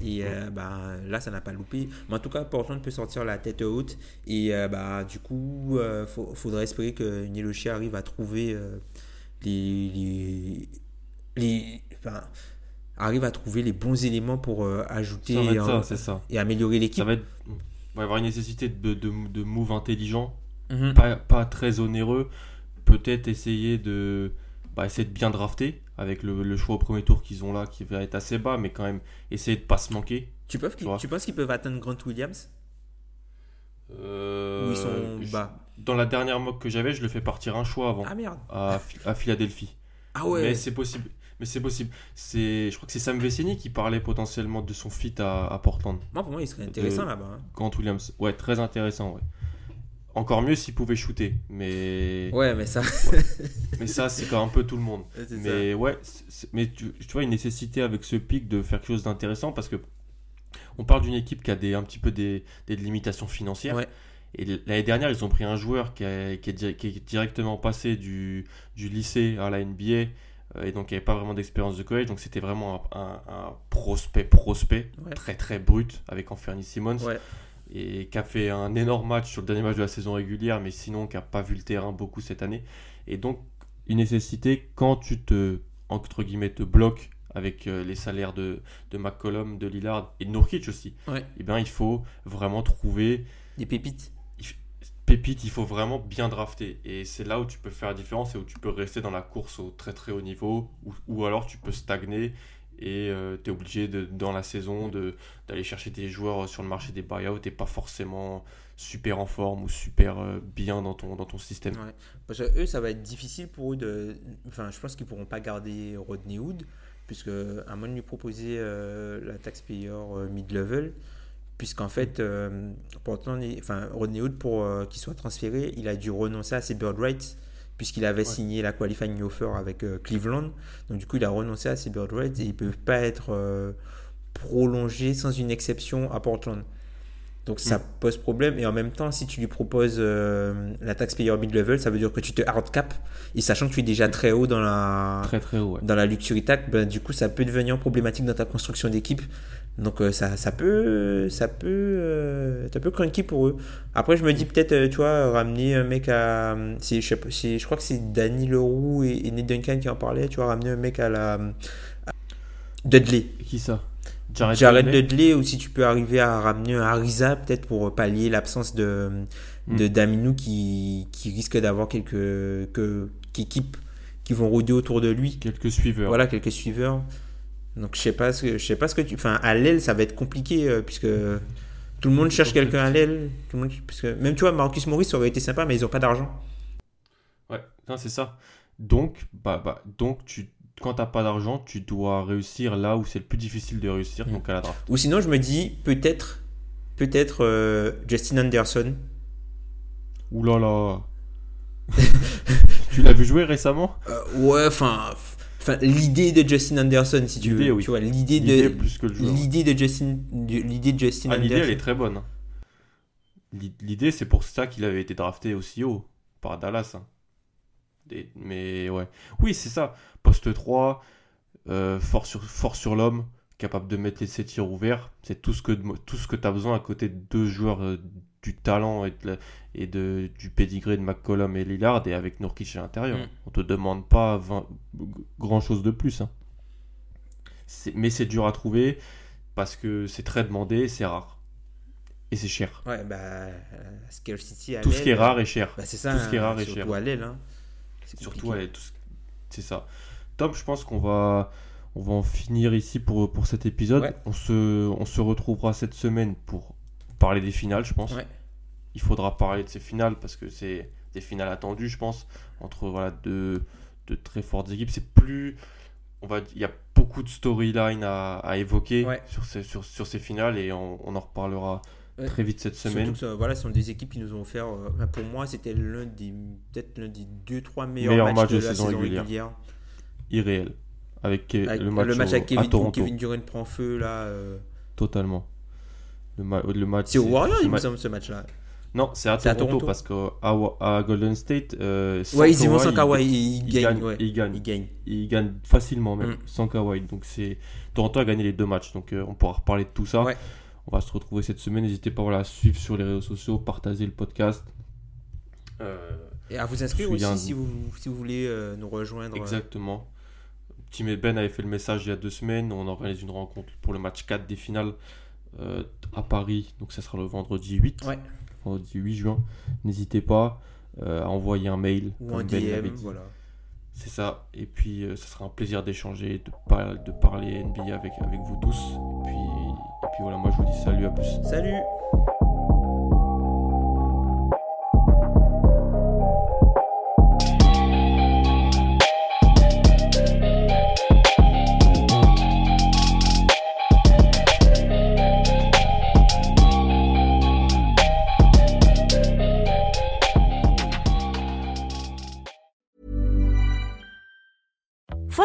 et euh, bah, là, ça n'a pas loupé. Mais en tout cas, Portland peut sortir la tête haute. Et euh, bah, du coup, il euh, faudrait espérer que Niloshi arrive à trouver les, les, enfin, arrive à trouver les bons éléments pour ajouter et, améliorer l'équipe. Va, va y avoir une nécessité de, de, de move intelligent, mhm. pas, pas, très onéreux. Peut-être essayer de, bah, essayer de bien drafter avec le, choix au premier tour qu'ils ont là, qui va être assez bas, mais quand même essayer de pas se manquer. Tu, peux, tu penses qu'ils peuvent atteindre Grant Williams? Euh, Ou ils sont bas Dans la dernière mock que j'avais, je le fais partir un choix avant. Ah merde À, à Philadelphie. Ah ouais Mais c'est possible. Mais c'est possible. C'est, je crois que c'est Sam Vecini qui parlait potentiellement de son fit à, Portland. Moi, pour moi, il serait intéressant là-bas. Hein. Grant Williams. Ouais, très intéressant, ouais. Encore mieux s'il pouvait shooter, mais. Ouais, mais ça. Mais ça, c'est quand un peu tout le monde. mais ouais, mais tu, vois une nécessité avec ce pic de faire quelque chose d'intéressant parce que on parle d'une équipe qui a des, un petit peu des, des limitations financières. Ouais. Et l'année dernière, ils ont pris un joueur qui, qui, est, qui est, directement passé du, du, lycée à la NBA euh, et donc il n'y avait pas vraiment d'expérience de collège. Donc c'était vraiment un, un, prospect, prospect, très très brut avec Anthony Simmons. Et qui a fait un énorme match sur le dernier match de la saison régulière, mais sinon qui n'a pas vu le terrain beaucoup cette année. Et donc, une nécessité, quand tu te, entre guillemets, te bloques avec euh, les salaires de, de McCollum, de Lillard et de Nurkic aussi, et eh bien, il faut vraiment trouver... Des pépites. pépites, il faut vraiment bien drafter. Et c'est là où tu peux faire la différence et où tu peux rester dans la course au très très haut niveau, ou, ou alors tu peux stagner et euh, tu es obligé de, dans la saison d'aller chercher des joueurs sur le marché des buyouts et pas forcément super en forme ou super euh, bien dans ton, dans ton système. Parce que eux, ça va être difficile pour eux de. Enfin, je pense qu'ils pourront pas garder Rodney Hood, puisque à moins de lui proposer euh, la taxpayer mid-level, puisqu'en fait, pourtant, enfin, Rodney Hood, pour qu'il soit transféré, il a dû renoncer à ses bird rights puisqu'il avait signé la qualifying offer avec euh, Cleveland. Donc du coup, il a renoncé à ses bird rights et il ne peut pas être euh, prolongé sans une exception à Portland. Donc ça mm. pose problème. Et en même temps, si tu lui proposes euh, la taxe payer mid-level, ça veut dire que tu te hard cap. Et sachant que tu es déjà très haut dans la, très, très haut, dans la luxury tax, ben, du coup, ça peut devenir problématique dans ta construction d'équipe. Donc euh, ça, ça peut ça peut euh, ça peut cranky pour eux. Après je me dis peut-être euh, tu vois ramener un mec à je, sais pas, je crois que c'est Danny Leroux et, et Ned Duncan qui en parlaient, tu vois ramener un mec à la Dudley. Qui ça? Jared, Dudley? ou si tu peux arriver à ramener un Ariza peut-être pour pallier l'absence de de hmm. Daminou qui, qui risque d'avoir quelques que, équipes qui vont rôder autour de lui. Quelques suiveurs. Voilà, quelques suiveurs. Donc je sais pas ce que je sais pas ce que tu enfin à l'aile ça va être compliqué euh, puisque tout le monde cherche quelqu'un à l'aile, tout le monde puisque même tu vois Marcus Maurice aurait été sympa mais ils ont pas d'argent. Ouais, c'est ça. Donc bah, bah donc tu quand t'as pas d'argent, tu dois réussir là où c'est le plus difficile de réussir, mm. donc à la draft. Ou sinon je me dis peut-être peut-être euh, Justin Anderson. Ouh là là. tu l'as vu jouer récemment? Euh, Ouais, enfin l'idée de Justin Anderson, si tu veux. Tu vois, l'idée de l'idée de Justin, l'idée de Justin ah, L'idée, elle est très bonne. Hein. L'idée, c'est pour ça qu'il avait été drafté aussi haut par Dallas. Hein. Mais ouais, oui, c'est ça. Poste 3, euh, fort sur, fort sur l'homme, capable de mettre ses tirs ouverts. C'est tout ce que tout ce que tu as besoin à côté de deux joueurs euh, du talent et, de, et de, du pédigré de McCollum et Lillard et avec Nurkic à l'intérieur. Mm. On te demande pas grand chose de plus. Hein. Mais c'est dur à trouver parce que c'est très demandé, c'est rare. et c'est cher. Ouais, bah, à Tout ce qui est l'aile, rare est cher. Bah, c'est ça. Tout ce qui est hein, rare est surtout cher. à l'aile. Hein. C'est Surtout, tout ce- c'est ça. Tom, je pense qu'on va, on va en finir ici pour, pour cet épisode. Ouais. On, se, on se retrouvera cette semaine pour parler des finales, je pense. Ouais. Il faudra parler de ces finales parce que c'est des finales attendues, je pense, entre voilà, deux, deux très fortes équipes. C'est plus. On va, il y a beaucoup de storylines à, à évoquer Ouais. sur, ces, sur, sur ces finales et on, on en reparlera Ouais. très vite cette Surtout semaine. que ça- voilà, ce sont des équipes qui nous ont offert. euh, pour moi, c'était l'un des peut-être l'un des deux trois meilleurs Meilleur matchs, match de, de la saison saison régulière. régulière. Irréel. Avec, Ke- Avec le match, au- avec à Kevin. Kevin Durant prend feu là. euh, Totalement. Le, ma- le match. C'est au Warriors, ce il me semble, ce match-là. Non, c'est à, à Toronto, parce qu'à à Golden State, euh, sans Ouais, ils y vont sans Kawhi, il- ils, il gagnent. gagne, ouais. il gagne. Ils gagnent. il gagne facilement même, Mm. sans Kawhi. Donc c'est Toronto a gagné les deux matchs, donc euh, on pourra reparler de tout ça. Ouais. On va se retrouver cette semaine. N'hésitez pas voilà, à suivre sur les réseaux sociaux, partager le podcast. Euh, Et à vous inscrire aussi un- si vous, si vous voulez euh, nous rejoindre. Exactement. Tim et Ben avait fait le message il y a deux semaines. On organise une rencontre pour le match 4 des finales à Paris. Donc ça sera le vendredi 8. Ouais. Vendredi 8 juin. N'hésitez pas euh, à envoyer un mail. Ou Ben l'avait DM, dit. voilà. C'est ça. Et puis euh, ça sera un plaisir d'échanger, de, par- de parler NBA avec, avec vous tous. Et puis, et puis voilà, moi je vous dis salut à plus. Salut